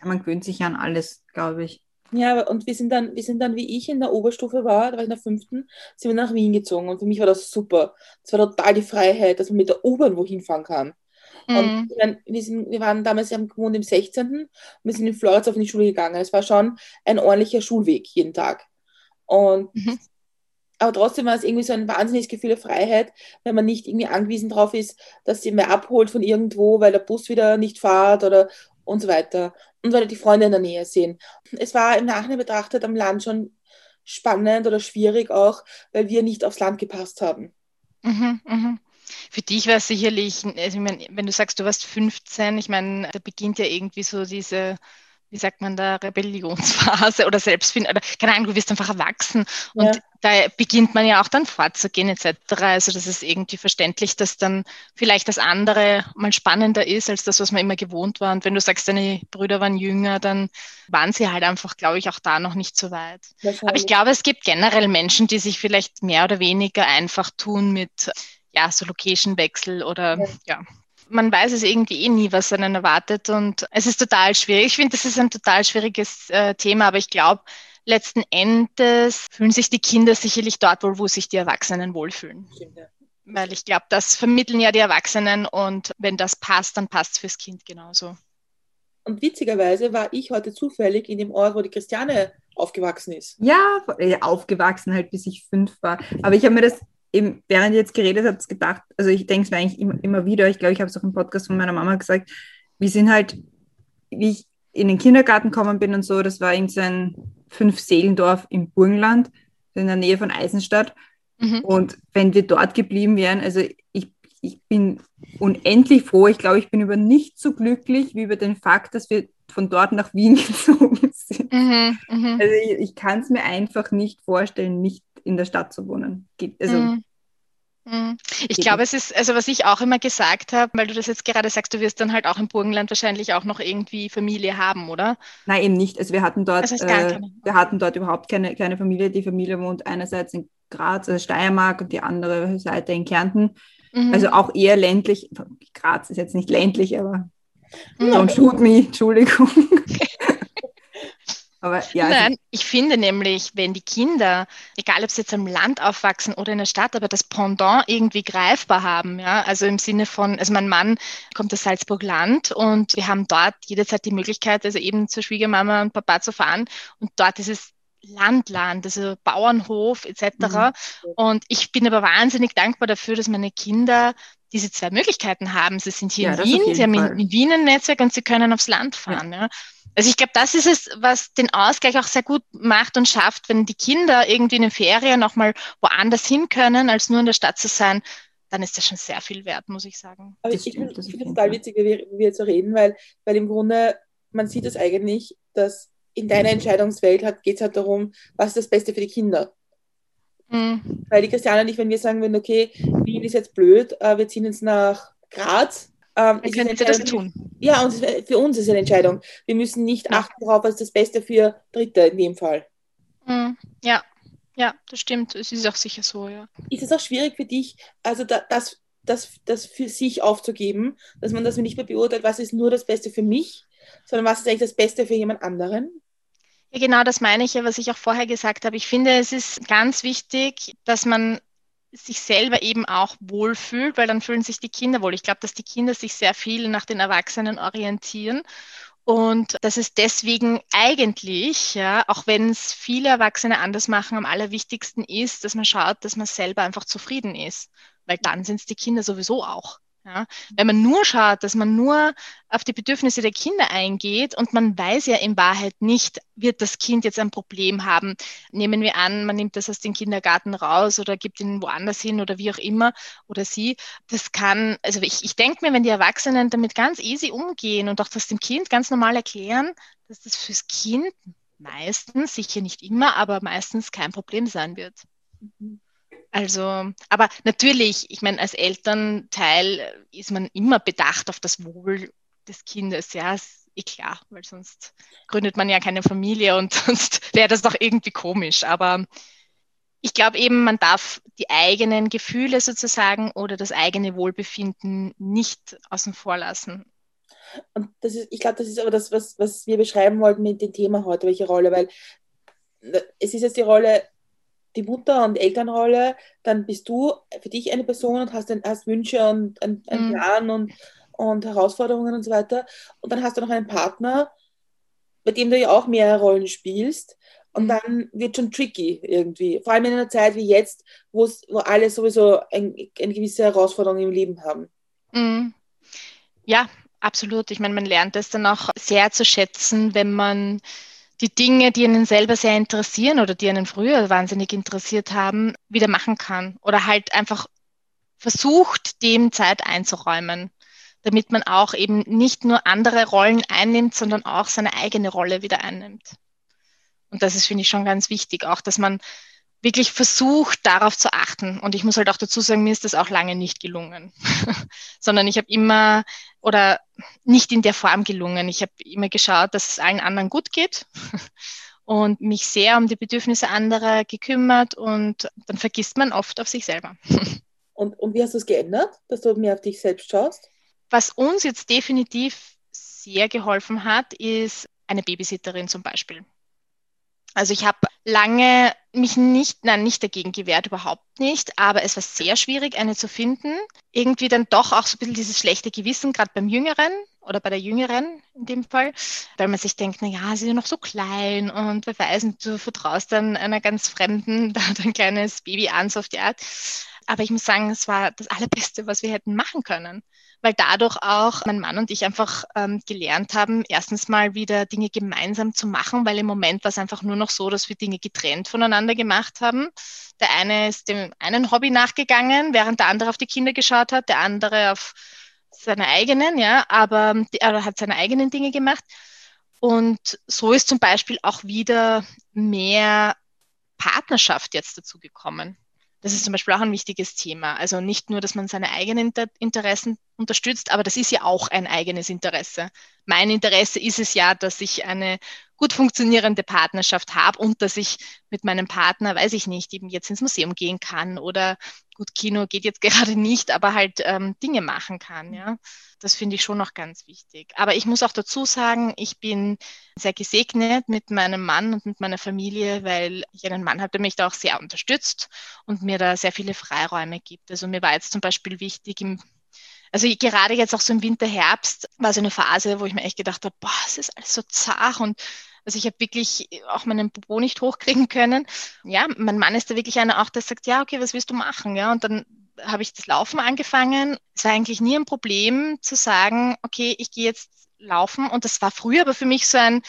Ja, man gewöhnt sich an alles, glaube ich. Ja, und wir sind dann, wir sind dann, wie ich in der Oberstufe war, da war ich in der fünften, sind wir nach Wien gezogen. Und für mich war das super. Es war total die Freiheit, dass man mit der U-Bahn wohin fahren kann. Mhm. Und mein, wir, sind, wir waren damals, wir haben gewohnt im 16. und wir sind in Floridsdorf in die Schule gegangen. Es war schon ein ordentlicher Schulweg jeden Tag. Und Mhm. Aber trotzdem war es irgendwie so ein wahnsinniges Gefühl der Freiheit, wenn man nicht irgendwie angewiesen darauf ist, dass sie mehr abholt von irgendwo, weil der Bus wieder nicht fährt oder und so weiter. Und weil die Freunde in der Nähe sind. Es war im Nachhinein betrachtet am Land schon spannend oder schwierig auch, weil wir nicht aufs Land gepasst haben. Mhm, mhm. Für dich war es sicherlich, also ich meine, wenn du sagst, du warst 15, ich meine, da beginnt ja irgendwie so diese, wie sagt man da, Rebellionsphase oder Selbstfindung, oder keine Ahnung, du wirst einfach erwachsen und Ja. Da beginnt man ja auch dann fortzugehen etc. Also das ist irgendwie verständlich, dass dann vielleicht das andere mal spannender ist als das, was man immer gewohnt war. Und wenn du sagst, deine Brüder waren jünger, dann waren sie halt einfach, glaube ich, auch da noch nicht so weit. Aber ich glaube, es gibt generell Menschen, die sich vielleicht mehr oder weniger einfach tun mit ja, so Location-Wechsel oder Ja. ja. man weiß es irgendwie eh nie, was einen erwartet und es ist total schwierig. Ich finde, das ist ein total schwieriges äh, Thema, aber ich glaube, letzten Endes fühlen sich die Kinder sicherlich dort wohl, wo sich die Erwachsenen wohlfühlen. Weil ich glaube, das vermitteln ja die Erwachsenen und wenn das passt, dann passt es fürs Kind genauso. Und witzigerweise war ich heute zufällig in dem Ort, wo die Christiane aufgewachsen ist. Ja, aufgewachsen halt, bis ich fünf war. Aber ich habe mir das eben, während ihr jetzt geredet habt, gedacht, also ich denke es mir eigentlich immer, immer wieder, ich glaube, ich habe es auch im Podcast von meiner Mama gesagt, wir sind halt, wie ich in den Kindergarten gekommen bin und so, das war in so ein Fünf-Seelendorf im Burgenland, in der Nähe von Eisenstadt. Mhm. Und wenn wir dort geblieben wären, also ich, ich bin unendlich froh, ich glaube, ich bin über nicht so glücklich wie über den Fakt, dass wir von dort nach Wien gezogen sind. Mhm, mh. Also ich, ich kann es mir einfach nicht vorstellen, nicht in der Stadt zu wohnen. Also, mhm. Mhm. Ich glaube, es ist, also was ich auch immer gesagt habe, weil du das jetzt gerade sagst, du wirst dann halt auch im Burgenland wahrscheinlich auch noch irgendwie Familie haben, oder? Nein, eben nicht. Also wir hatten dort, das heißt äh, wir hatten dort überhaupt keine, keine Familie. Die Familie wohnt einerseits in Graz, also Steiermark und die andere Seite in Kärnten. Mhm. Also auch eher ländlich. Graz ist jetzt nicht ländlich, aber mhm. don't shoot me, Entschuldigung. Aber ja. Nein, also ich finde nämlich, wenn die Kinder, egal ob sie jetzt am Land aufwachsen oder in der Stadt, aber das Pendant irgendwie greifbar haben, ja, also im Sinne von, also mein Mann kommt aus Salzburg-Land und wir haben dort jederzeit die Möglichkeit, also eben zur Schwiegermama und Papa zu fahren und dort ist es Landland, also Bauernhof etc. Mhm. Und ich bin aber wahnsinnig dankbar dafür, dass meine Kinder diese zwei Möglichkeiten haben. Sie sind hier ja, in Wien, sie haben in, in, Wien ein Netzwerk und sie können aufs Land fahren. Ja. ja. Also ich glaube, das ist es, was den Ausgleich auch sehr gut macht und schafft, wenn die Kinder irgendwie in den Ferien auch mal woanders hin können, als nur in der Stadt zu sein, dann ist das schon sehr viel wert, muss ich sagen. Aber ich, ich finde es total witzig, wie wir, wie wir jetzt so reden, weil, weil im Grunde, man sieht es eigentlich, dass in deiner Entscheidungswelt geht es halt darum, was ist das Beste für die Kinder. Mhm. Weil die Christiane nicht, wenn wir sagen würden, okay, Wien ist jetzt blöd, äh, wir ziehen jetzt nach Graz. Ähm, wir können das tun. Ja, und für uns ist eine Entscheidung. Wir müssen nicht ja. achten darauf, was das Beste für Dritte in dem Fall. Mhm. Ja, ja, das stimmt. Es ist auch sicher so, ja. Ist es auch schwierig für dich, also da, das, das, das für sich aufzugeben, dass man das nicht mehr beurteilt, was ist nur das Beste für mich, sondern was ist eigentlich das Beste für jemand anderen? Ja, genau das meine ich ja, was ich auch vorher gesagt habe. Ich finde, es ist ganz wichtig, dass man sich selber eben auch wohlfühlt, weil dann fühlen sich die Kinder wohl. Ich glaube, dass die Kinder sich sehr viel nach den Erwachsenen orientieren und dass es deswegen eigentlich, ja, auch wenn es viele Erwachsene anders machen, am allerwichtigsten ist, dass man schaut, dass man selber einfach zufrieden ist, weil dann sind es die Kinder sowieso auch. Ja, wenn man nur schaut, dass man nur auf die Bedürfnisse der Kinder eingeht und man weiß ja in Wahrheit nicht, wird das Kind jetzt ein Problem haben. Nehmen wir an, man nimmt das aus dem Kindergarten raus oder gibt ihn woanders hin oder wie auch immer oder sie. Das kann, also ich, ich denke mir, wenn die Erwachsenen damit ganz easy umgehen und auch das dem Kind ganz normal erklären, dass das fürs Kind meistens, sicher nicht immer, aber meistens kein Problem sein wird. Mhm. Also, aber natürlich, ich meine, als Elternteil ist man immer bedacht auf das Wohl des Kindes, ja, ist eh klar, weil sonst gründet man ja keine Familie und sonst wäre das doch irgendwie komisch. Aber ich glaube eben, man darf die eigenen Gefühle sozusagen oder das eigene Wohlbefinden nicht außen vor lassen. Und das ist, ich glaube, das ist aber das, was, was wir beschreiben wollten mit dem Thema heute, welche Rolle, weil äh, es ist jetzt die Rolle die Mutter- und Elternrolle, dann bist du für dich eine Person und hast, ein, hast Wünsche und einen, mhm. Plan und, und Herausforderungen und so weiter. Und dann hast du noch einen Partner, bei dem du ja auch mehrere Rollen spielst. Und mhm. dann wird schon tricky irgendwie. Vor allem in einer Zeit wie jetzt, wo alle sowieso ein, eine gewisse Herausforderung im Leben haben. Mhm. Ja, absolut. Ich meine, man lernt es dann auch sehr zu schätzen, wenn man die Dinge, die einen selber sehr interessieren oder die einen früher wahnsinnig interessiert haben, wieder machen kann. Oder halt einfach versucht, dem Zeit einzuräumen, damit man auch eben nicht nur andere Rollen einnimmt, sondern auch seine eigene Rolle wieder einnimmt. Und das ist, finde ich, schon ganz wichtig, auch, dass man wirklich versucht, darauf zu achten. Und ich muss halt auch dazu sagen, mir ist das auch lange nicht gelungen, sondern ich habe immer oder nicht in der Form gelungen. Ich habe immer geschaut, dass es allen anderen gut geht und mich sehr um die Bedürfnisse anderer gekümmert und dann vergisst man oft auf sich selber. Und, und wie hast du es geändert, dass du mehr auf dich selbst schaust? was uns jetzt definitiv sehr geholfen hat, ist eine Babysitterin zum Beispiel. Also ich habe lange mich nicht, nein, nicht dagegen gewehrt, überhaupt nicht, aber es war sehr schwierig, eine zu finden. Irgendwie dann doch auch so ein bisschen dieses schlechte Gewissen, gerade beim Jüngeren oder bei der Jüngeren in dem Fall, weil man sich denkt, na ja, sie ist ja noch so klein und wer weiß, du vertraust dann einer ganz Fremden da dein kleines Baby an, so auf die Art. Aber ich muss sagen, es war das Allerbeste, was wir hätten machen können weil dadurch auch mein Mann und ich einfach ähm, gelernt haben, erstens mal wieder Dinge gemeinsam zu machen, weil im Moment war es einfach nur noch so, dass wir Dinge getrennt voneinander gemacht haben. Der eine ist dem einen Hobby nachgegangen, während der andere auf die Kinder geschaut hat, der andere auf seine eigenen, ja, aber er hat seine eigenen Dinge gemacht. Und so ist zum Beispiel auch wieder mehr Partnerschaft jetzt dazu gekommen. Das ist zum Beispiel auch ein wichtiges Thema. Also nicht nur, dass man seine eigenen Interessen unterstützt, aber das ist ja auch ein eigenes Interesse. Mein Interesse ist es ja, dass ich eine gut funktionierende Partnerschaft habe und dass ich mit meinem Partner, weiß ich nicht, eben jetzt ins Museum gehen kann oder gut, Kino geht jetzt gerade nicht, aber halt ähm, Dinge machen kann. Ja, das finde ich schon noch ganz wichtig. Aber ich muss auch dazu sagen, ich bin sehr gesegnet mit meinem Mann und mit meiner Familie, weil ich einen Mann habe, der mich da auch sehr unterstützt und mir da sehr viele Freiräume gibt. Also mir war jetzt zum Beispiel wichtig im also gerade jetzt auch so im Winter, Herbst war so eine Phase, wo ich mir echt gedacht habe, boah, es ist alles so zart und also ich habe wirklich auch meinen Popo nicht hochkriegen können. Ja, mein Mann ist da wirklich einer auch, der sagt, ja, okay, was willst du machen? Ja, und dann habe ich das Laufen angefangen. Es war eigentlich nie ein Problem zu sagen, okay, ich gehe jetzt laufen. Und das war früher aber für mich so ein,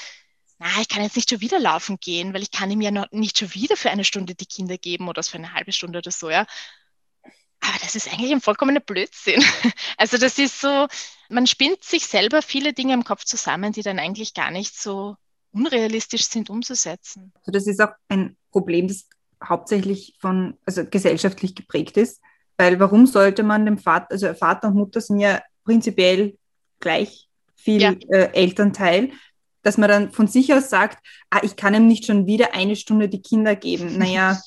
na, ich kann jetzt nicht schon wieder laufen gehen, weil ich kann ihm ja noch nicht schon wieder für eine Stunde die Kinder geben oder für eine halbe Stunde oder so, ja. Aber das ist eigentlich ein vollkommener Blödsinn. Also das ist so, man spinnt sich selber viele Dinge im Kopf zusammen, die dann eigentlich gar nicht so unrealistisch sind umzusetzen. Also das ist auch ein Problem, das hauptsächlich von, also gesellschaftlich geprägt ist, weil warum sollte man dem Vater, also Vater und Mutter sind ja prinzipiell gleich viel ja. äh, Elternteil, dass man dann von sich aus sagt, ah, ich kann ihm nicht schon wieder eine Stunde die Kinder geben. Naja,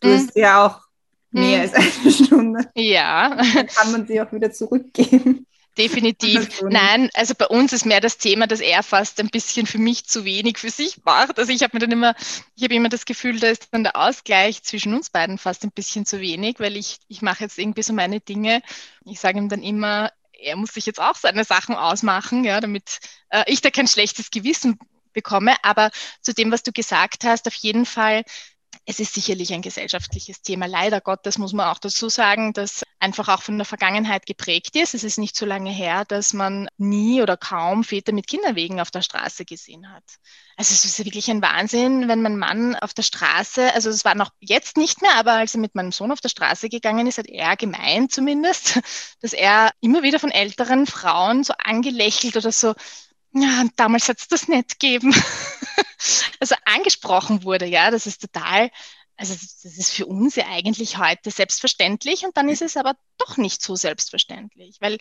du hast ja auch mehr als eine Stunde. Ja. Dann kann man sie auch wieder zurückgeben. Definitiv. Nein, also bei uns ist mehr das Thema, dass er fast ein bisschen für mich zu wenig für sich macht. Also ich habe mir dann immer, ich habe immer das Gefühl, da ist dann der Ausgleich zwischen uns beiden fast ein bisschen zu wenig, weil ich, ich mache jetzt irgendwie so meine Dinge. Ich sage ihm dann immer, er muss sich jetzt auch seine Sachen ausmachen, ja, damit äh, ich da kein schlechtes Gewissen bekomme. Aber zu dem, was du gesagt hast, auf jeden Fall es ist sicherlich ein gesellschaftliches Thema. Leider Gottes muss man auch dazu sagen, dass einfach auch von der Vergangenheit geprägt ist. Es ist nicht so lange her, dass man nie oder kaum Väter mit Kinderwegen auf der Straße gesehen hat. Also es ist wirklich ein Wahnsinn, wenn mein Mann auf der Straße, also es war noch jetzt nicht mehr, aber als er mit meinem Sohn auf der Straße gegangen ist, hat er gemeint zumindest, dass er immer wieder von älteren Frauen so angelächelt oder so, ja, damals hat es das nicht gegeben. also angesprochen wurde, ja, das ist total, also das ist für uns ja eigentlich heute selbstverständlich und dann ist es aber doch nicht so selbstverständlich, weil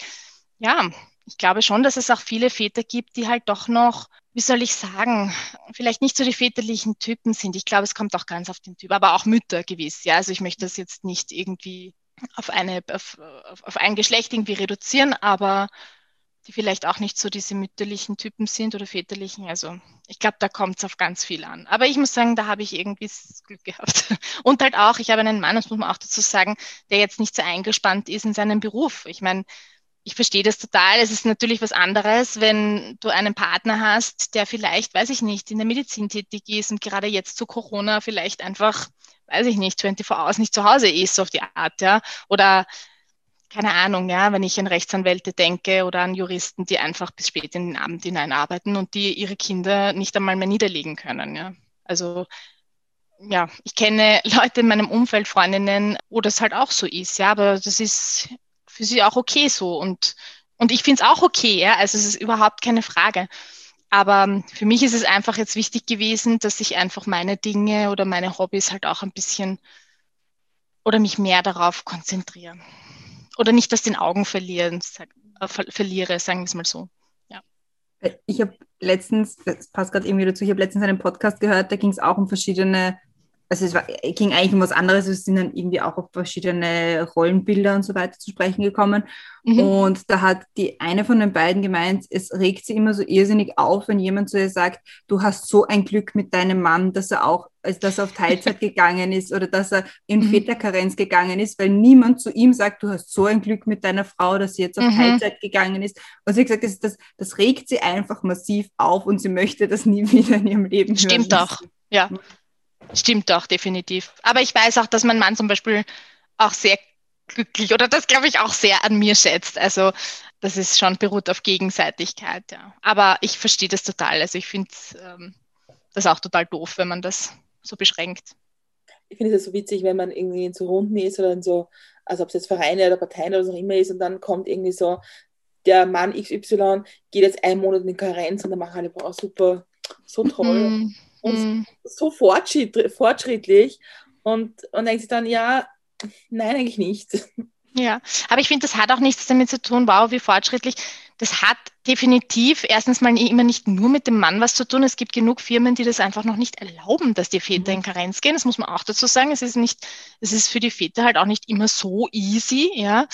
ja, ich glaube schon, dass es auch viele Väter gibt, die halt doch noch, wie soll ich sagen, vielleicht nicht so die väterlichen Typen sind. Ich glaube, es kommt auch ganz auf den Typ, aber auch Mütter gewiss. Ja, also ich möchte das jetzt nicht irgendwie auf eine, auf, auf ein Geschlecht irgendwie reduzieren, aber die vielleicht auch nicht so diese mütterlichen Typen sind oder väterlichen. Also ich glaube, da kommt es auf ganz viel an. Aber ich muss sagen, da habe ich irgendwie Glück gehabt. Und halt auch, ich habe einen Mann, das muss man auch dazu sagen, der jetzt nicht so eingespannt ist in seinem Beruf. Ich meine, ich verstehe das total. Es ist natürlich was anderes, wenn du einen Partner hast, der vielleicht, weiß ich nicht, in der Medizin tätig ist und gerade jetzt zu Corona vielleicht einfach, weiß ich nicht, 24 Hours nicht zu Hause ist, so auf die Art, ja. Oder keine Ahnung, ja, wenn ich an Rechtsanwälte denke oder an Juristen, die einfach bis spät in den Abend hinein arbeiten und die ihre Kinder nicht einmal mehr niederlegen können, ja. Also ja, ich kenne Leute in meinem Umfeld, Freundinnen, wo das halt auch so ist, ja, aber das ist für sie auch okay so und, und ich finde es auch okay, ja, also es ist überhaupt keine Frage. Aber für mich ist es einfach jetzt wichtig gewesen, dass ich einfach meine Dinge oder meine Hobbys halt auch ein bisschen oder mich mehr darauf konzentriere oder nicht aus den Augen verlieren, sag, äh, ver verliere, sagen wir es mal so. Ja. Ich habe letztens, das passt gerade irgendwie dazu, ich habe letztens einen Podcast gehört, da ging es auch um verschiedene also es war, ging eigentlich um was anderes, wir sind dann irgendwie auch auf verschiedene Rollenbilder und so weiter zu sprechen gekommen. Mhm. Und da hat die eine von den beiden gemeint, es regt sie immer so irrsinnig auf, wenn jemand zu ihr sagt, du hast so ein Glück mit deinem Mann, dass er auch, also dass er auf Teilzeit gegangen ist oder dass er in mhm. Väterkarenz gegangen ist, weil niemand zu ihm sagt, du hast so ein Glück mit deiner Frau, dass sie jetzt auf mhm. Teilzeit gegangen ist. Und sie hat gesagt, das, das, das regt sie einfach massiv auf und sie möchte das nie wieder in ihrem Leben Stimmt hören. Stimmt doch, ja. Stimmt doch, definitiv. Aber ich weiß auch, dass mein Mann zum Beispiel auch sehr glücklich oder das glaube ich auch sehr an mir schätzt. Also das ist schon beruht auf Gegenseitigkeit, ja. Aber ich verstehe das total. Also ich finde ähm, das auch total doof, wenn man das so beschränkt. Ich finde es so witzig, wenn man irgendwie in so Runden ist oder in so, also ob es jetzt Vereine oder Parteien oder was auch immer ist und dann kommt irgendwie so, der Mann XY geht jetzt einen Monat in Karenz und dann machen alle, boah, super, so toll. Mm und mhm. so fortschrittlich und, und denkt sich dann, ja, nein, eigentlich nicht. Ja, aber ich finde, das hat auch nichts damit zu tun, wow, wie fortschrittlich. Das hat definitiv erstens mal immer nicht nur mit dem Mann was zu tun. Es gibt genug Firmen, die das einfach noch nicht erlauben, dass die Väter in mhm. Karenz gehen. Das muss man auch dazu sagen. Es ist nicht, es ist für die Väter halt auch nicht immer so easy, ja.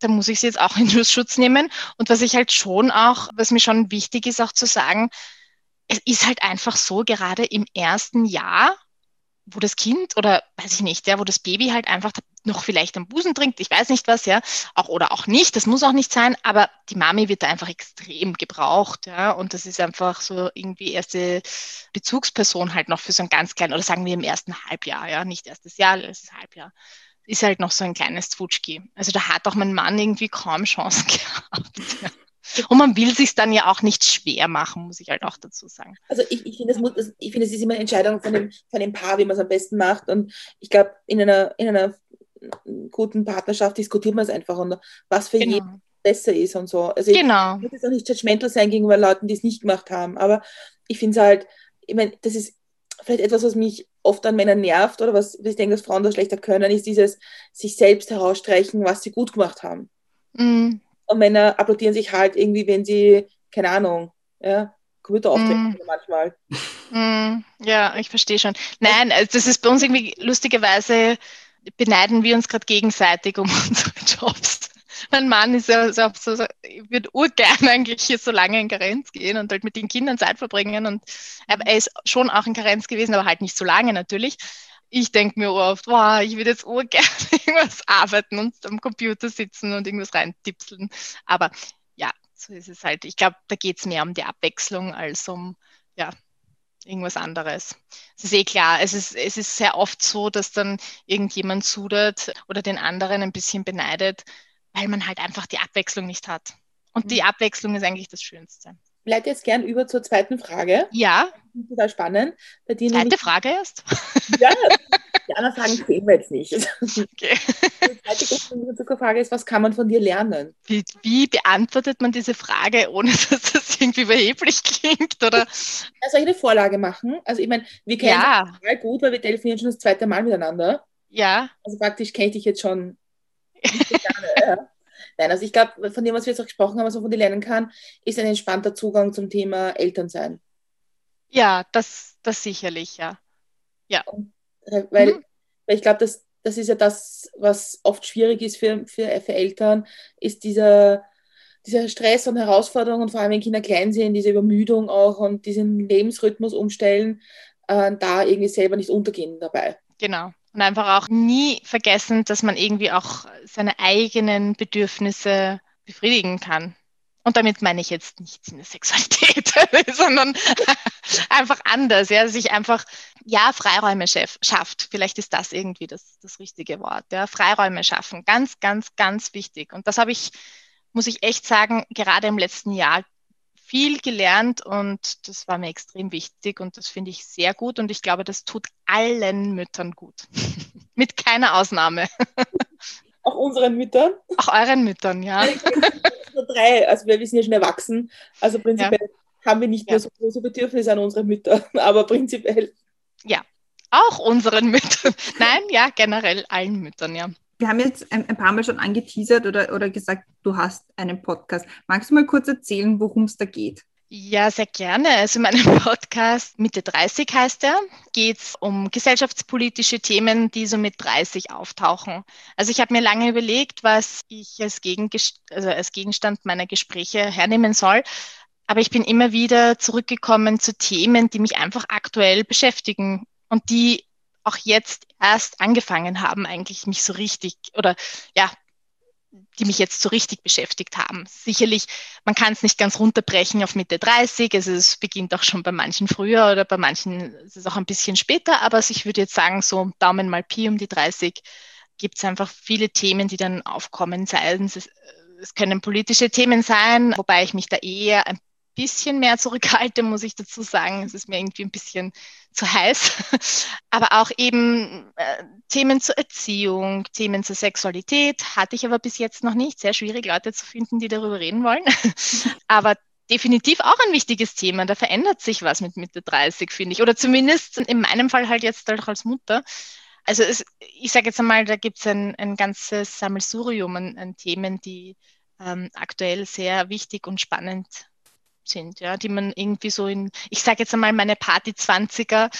Da muss ich sie jetzt auch in Schutz nehmen. Und was ich halt schon auch, was mir schon wichtig ist, auch zu sagen, es ist halt einfach so, gerade im ersten Jahr, wo das Kind oder weiß ich nicht, ja, wo das Baby halt einfach noch vielleicht am Busen trinkt, ich weiß nicht was, ja, auch oder auch nicht, das muss auch nicht sein, aber die Mami wird da einfach extrem gebraucht, ja, und das ist einfach so irgendwie erste Bezugsperson halt noch für so ein ganz kleines, oder sagen wir im ersten Halbjahr, ja, nicht erstes Jahr, erstes Halbjahr, ist halt noch so ein kleines Zwutschki. Also da hat auch mein Mann irgendwie kaum Chancen gehabt. Ja. Und man will sich dann ja auch nicht schwer machen, muss ich halt auch dazu sagen. Also ich, ich finde, es find, ist immer eine Entscheidung von dem, von dem Paar, wie man es am besten macht. Und ich glaube, in einer, in einer guten Partnerschaft diskutiert man es einfach und was für genau. jeden besser ist und so. Also genau. ich würde jetzt auch nicht judgmental sein gegenüber Leuten, die es nicht gemacht haben. Aber ich finde es halt, ich meine, das ist vielleicht etwas, was mich oft an Männern nervt oder was ich denke, dass Frauen das schlechter können, ist dieses sich selbst herausstreichen, was sie gut gemacht haben. Mm. Und Männer applaudieren sich halt irgendwie, wenn sie, keine Ahnung, ja, Computer auftreten mm. manchmal. Mm, ja, ich verstehe schon. Nein, also das ist bei uns irgendwie lustigerweise beneiden wir uns gerade gegenseitig um unsere Jobs. Mein Mann ist ja so, so ich würde urgern eigentlich hier so lange in Karenz gehen und halt mit den Kindern Zeit verbringen. Und er ist schon auch in Karenz gewesen, aber halt nicht so lange natürlich ich denke mir oft, wow, ich würde jetzt urgern irgendwas arbeiten und am Computer sitzen und irgendwas reintipseln. Aber ja, so ist es halt. Ich glaube, da geht es mehr um die Abwechslung als um ja, irgendwas anderes. Es ist eh klar, es ist, es ist sehr oft so, dass dann irgendjemand sudert oder den anderen ein bisschen beneidet, weil man halt einfach die Abwechslung nicht hat. Und die mhm. Abwechslung ist eigentlich das Schönste leite jetzt gern über zur zweiten Frage. Ja. Total spannend. Bei dir Zweite Frage erst? Ja, die anderen Fragen zählen wir jetzt nicht. Okay. Die zweite Frage ist, was kann man von dir lernen? Wie, wie, beantwortet man diese Frage, ohne dass das irgendwie überheblich klingt? Oder? Ja, soll ich eine Vorlage machen? Also ich meine, wir kennen ja. uns total gut, weil wir telefonieren schon das zweite Mal miteinander. Ja. Also praktisch kenne ich dich jetzt schon. Gerne, ja. Nein, also ich glaube, von dem, was wir jetzt auch gesprochen haben, was man von dir lernen kann, ist ein entspannter Zugang zum Thema Elternsein. Ja, das, das sicherlich, ja. Ja. Äh, weil, mhm. weil ich glaube, das, das ist ja das, was oft schwierig ist für, für, für Eltern, ist dieser, dieser Stress und Herausforderung und vor allem wenn Kinder klein sind, diese Übermüdung auch und diesen Lebensrhythmus umstellen, äh, da irgendwie selber nicht untergehen dabei. Genau. Und einfach auch nie vergessen, dass man irgendwie auch seine eigenen Bedürfnisse befriedigen kann. Und damit meine ich jetzt nicht seine Sexualität, sondern einfach anders, ja, sich einfach, ja, Freiräume schafft. Vielleicht ist das irgendwie das, das richtige Wort, ja, Freiräume schaffen. Ganz, ganz, ganz wichtig. Und das habe ich, muss ich echt sagen, gerade im letzten Jahr viel gelernt und das war mir extrem wichtig und das finde ich sehr gut und ich glaube, das tut allen Müttern gut. Mit keiner Ausnahme. Auch unseren Müttern? Auch euren Müttern, ja. Drei, also wir sind ja schon erwachsen. Also prinzipiell ja. haben wir nicht ja. mehr so große Bedürfnisse an unsere Mütter, aber prinzipiell. Ja, auch unseren Müttern. Nein, ja, generell allen Müttern, ja wir haben jetzt ein, ein, paar Mal schon angeteasert oder, oder gesagt, du hast einen Podcast. Magst du mal kurz erzählen, worum es da geht? Ja, sehr gerne. Also in meinem Podcast Mitte 30 heißt er, geht es um gesellschaftspolitische Themen, die so mit 30 auftauchen. Also ich habe mir lange überlegt, was ich als, also als Gegenstand meiner Gespräche hernehmen soll. Aber ich bin immer wieder zurückgekommen zu Themen, die mich einfach aktuell beschäftigen und die auch jetzt erst angefangen haben, eigentlich mich so richtig oder ja, die mich jetzt so richtig beschäftigt haben. Sicherlich, man kann es nicht ganz runterbrechen auf Mitte 30, also es beginnt auch schon bei manchen früher oder bei manchen ist es auch ein bisschen später, aber ich würde jetzt sagen, so Daumen mal Pi um die 30 gibt es einfach viele Themen, die dann aufkommen, es, es können politische Themen sein, wobei ich mich da eher ein bisschen mehr zurückhalte, muss ich dazu sagen. Es ist mir irgendwie ein bisschen zu heiß. Aber auch eben äh, Themen zur Erziehung, Themen zur Sexualität hatte ich aber bis jetzt noch nicht. Sehr schwierig, Leute zu finden, die darüber reden wollen. aber definitiv auch ein wichtiges Thema. Da verändert sich was mit Mitte 30, finde ich. Oder zumindest in meinem Fall halt jetzt auch als Mutter. Also es, ich sage jetzt einmal, da gibt es ein, ein ganzes Sammelsurium an, an Themen, die ähm, aktuell sehr wichtig und spannend sind, ja, die man irgendwie so in, ich sage jetzt einmal, meine Party-20er,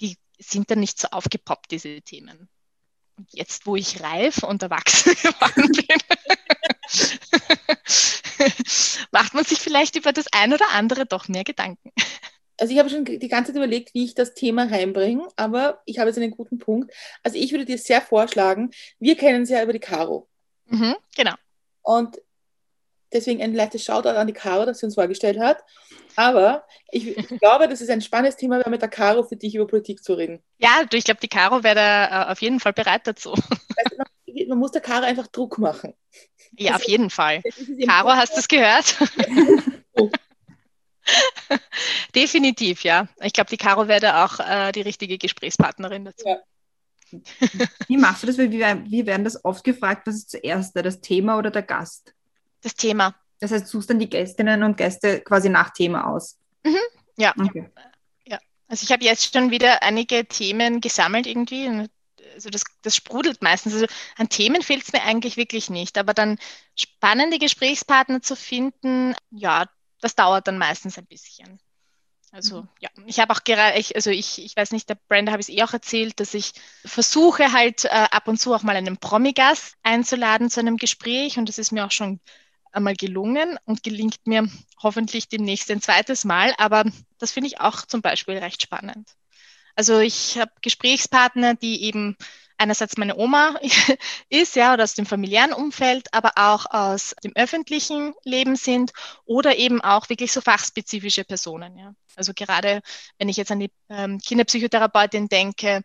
die sind dann nicht so aufgepoppt, diese Themen. Und jetzt, wo ich reif und erwachsen geworden bin, macht man sich vielleicht über das ein oder andere doch mehr Gedanken. Also ich habe schon die ganze Zeit überlegt, wie ich das Thema reinbringe, aber ich habe jetzt einen guten Punkt. Also ich würde dir sehr vorschlagen, wir kennen es ja über die Caro. Mhm, genau. Und Deswegen ein leichtes Shoutout an die Caro, dass sie uns vorgestellt hat. Aber ich, ich glaube, das ist ein spannendes Thema, mit der Caro für dich über Politik zu reden. Ja, du, ich glaube, die Caro wäre da äh, auf jeden Fall bereit dazu. Also man, man, muss der Caro einfach Druck machen. Ja, das auf ist, jeden Fall. Caro, hast du es gehört? Definitiv, ja. Ich glaube, die Caro wäre da auch äh, die richtige Gesprächspartnerin dazu. Ja. Wie machst du das? Wie werden das oft gefragt, was ist zuerst, das Thema oder der Gast? Das Thema. Das heißt, suchst dann die Gästinnen und Gäste quasi nach Thema aus. Mhm. Ja. Okay. ja. Also ich habe jetzt schon wieder einige Themen gesammelt irgendwie. Also das, das sprudelt meistens. Also an Themen fehlt es mir eigentlich wirklich nicht. Aber dann spannende Gesprächspartner zu finden, ja, das dauert dann meistens ein bisschen. Also mhm. ja, ich habe auch gerade, also ich, ich weiß nicht, der Brenda habe ich es eh auch erzählt, dass ich versuche halt äh, ab und zu auch mal einen Promi-Gast einzuladen zu einem Gespräch und das ist mir auch schon einmal gelungen und gelingt mir hoffentlich demnächst ein zweites Mal. Aber das finde ich auch zum Beispiel recht spannend. Also ich habe Gesprächspartner, die eben einerseits meine Oma ist, ja, oder aus dem familiären Umfeld, aber auch aus dem öffentlichen Leben sind oder eben auch wirklich so fachspezifische Personen, ja. Also gerade wenn ich jetzt an die ähm, Kinderpsychotherapeutin denke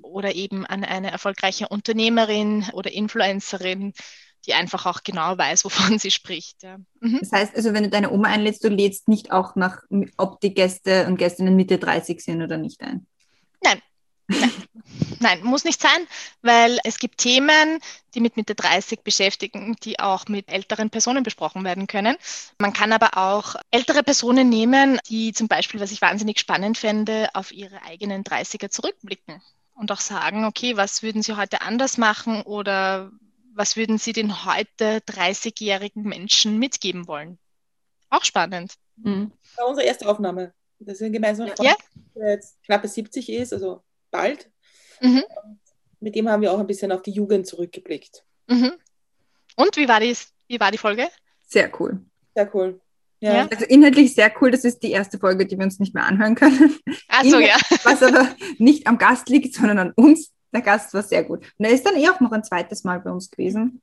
oder eben an eine erfolgreiche Unternehmerin oder Influencerin, die einfach auch genau weiß, wovon sie spricht. Ja. Mhm. Das heißt also, wenn du deine Oma einlädst, du lädst nicht auch nach, ob die Gäste und Gästinnen Mitte 30 sind oder nicht ein? Nein. Nein. Nein, muss nicht sein, weil es gibt Themen, die mit Mitte 30 beschäftigen, die auch mit älteren Personen besprochen werden können. Man kann aber auch ältere Personen nehmen, die zum Beispiel, was ich wahnsinnig spannend fände, auf ihre eigenen 30er zurückblicken und auch sagen, okay, was würden Sie heute anders machen oder was würden Sie den heute 30-jährigen Menschen mitgeben wollen? Auch spannend. Mhm. Das war unsere erste Aufnahme. Das ist ein gemeinsamer Freund, ja. der jetzt knappe 70 ist, also bald. Mhm. Mit dem haben wir auch ein bisschen auf die Jugend zurückgeblickt. Mhm. Und wie war, die, wie war die Folge? Sehr cool. Sehr cool. Ja. ja. Also inhaltlich sehr cool. Das ist die erste Folge, die wir uns nicht mehr anhören können. Ach so, ja. Was aber nicht am Gast liegt, sondern an uns der Gast war sehr gut. Und er ist dann eh auch noch ein zweites Mal bei uns gewesen.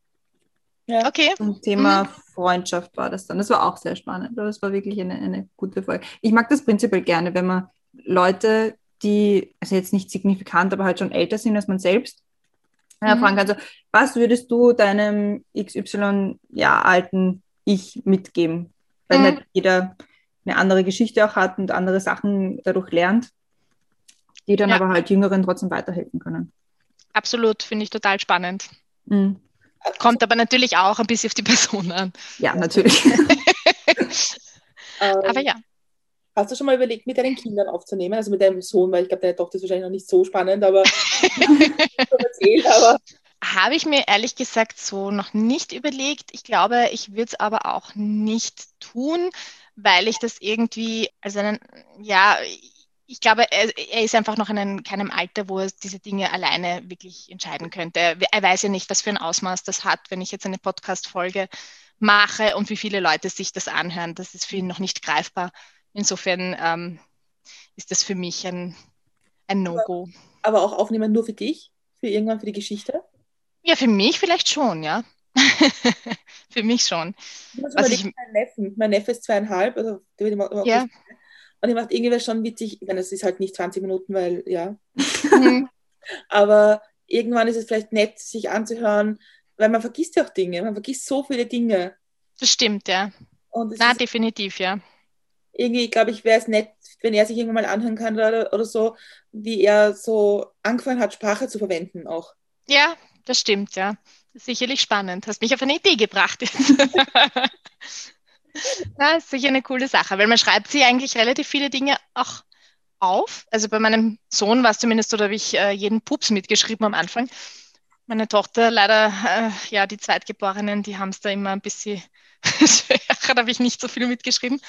Ja. Okay. Zum Thema mhm. Freundschaft war das dann. Das war auch sehr spannend. Das war wirklich eine, eine gute Folge. Ich mag das prinzipiell gerne, wenn man Leute, die, also jetzt nicht signifikant, aber halt schon älter sind als man selbst, äh, mhm. fragen kann, so, was würdest du deinem XY ja, alten Ich mitgeben? Weil mhm. halt jeder eine andere Geschichte auch hat und andere Sachen dadurch lernt, die dann ja. aber halt Jüngeren trotzdem weiterhelfen können. Absolut, finde ich total spannend. Mhm. Kommt aber natürlich auch ein bisschen auf die Person an. Ja, natürlich. aber ja. Hast du schon mal überlegt, mit deinen Kindern aufzunehmen, also mit deinem Sohn, weil ich glaube, deine Tochter ist wahrscheinlich noch nicht so spannend, aber, erzählt, aber habe ich mir ehrlich gesagt so noch nicht überlegt. Ich glaube, ich würde es aber auch nicht tun, weil ich das irgendwie, also einen, ja, ich glaube, er, er, ist einfach noch in keinem Alter, wo er diese Dinge alleine wirklich entscheiden könnte. Er weiß ja nicht, was für ein Ausmaß das hat, wenn ich jetzt eine Podcast-Folge mache und wie viele Leute sich das anhören. Das ist für ihn noch nicht greifbar. Insofern ähm, ist das für mich ein, ein No-Go. Aber, aber auch aufnehmen nur für dich? Für irgendwann für die Geschichte? Ja, für mich vielleicht schon, ja. für mich schon. Also ich, mein, Neffen, mein Neffe ist zweieinhalb, also der wird immer, immer ja. Und ich macht irgendwie schon witzig, ich meine, es ist halt nicht 20 Minuten, weil ja. Mhm. Aber irgendwann ist es vielleicht nett, sich anzuhören, weil man vergisst ja auch Dinge, man vergisst so viele Dinge. Das stimmt, ja. Na, definitiv, ja. Irgendwie, glaube ich, wäre es nett, wenn er sich irgendwann mal anhören kann oder, oder so, wie er so angefangen hat, Sprache zu verwenden auch. Ja, das stimmt, ja. Sicherlich spannend. Hast mich auf eine Idee gebracht. Na, ist sicher eine coole Sache, weil man schreibt sich eigentlich relativ viele Dinge auch auf. Also bei meinem Sohn war es zumindest so, da habe ich äh, jeden Pups mitgeschrieben am Anfang. Meine Tochter, leider, äh, ja, die Zweitgeborenen, die haben es da immer ein bisschen schwerer, da habe ich nicht so viel mitgeschrieben.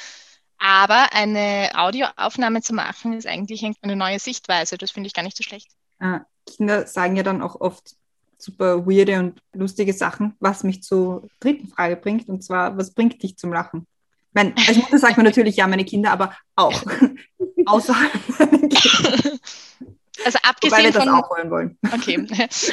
Aber eine Audioaufnahme zu machen, ist eigentlich eine neue Sichtweise. Das finde ich gar nicht so schlecht. Ah, Kinder sagen ja dann auch oft super weirde und lustige Sachen, was mich zur dritten Frage bringt. Und zwar, was bringt dich zum Lachen? Ich meine, als Mutter sagt man natürlich ja, meine Kinder, aber auch außerhalb meiner Kinder. Also abgesehen wir das von, auch holen wollen. Okay,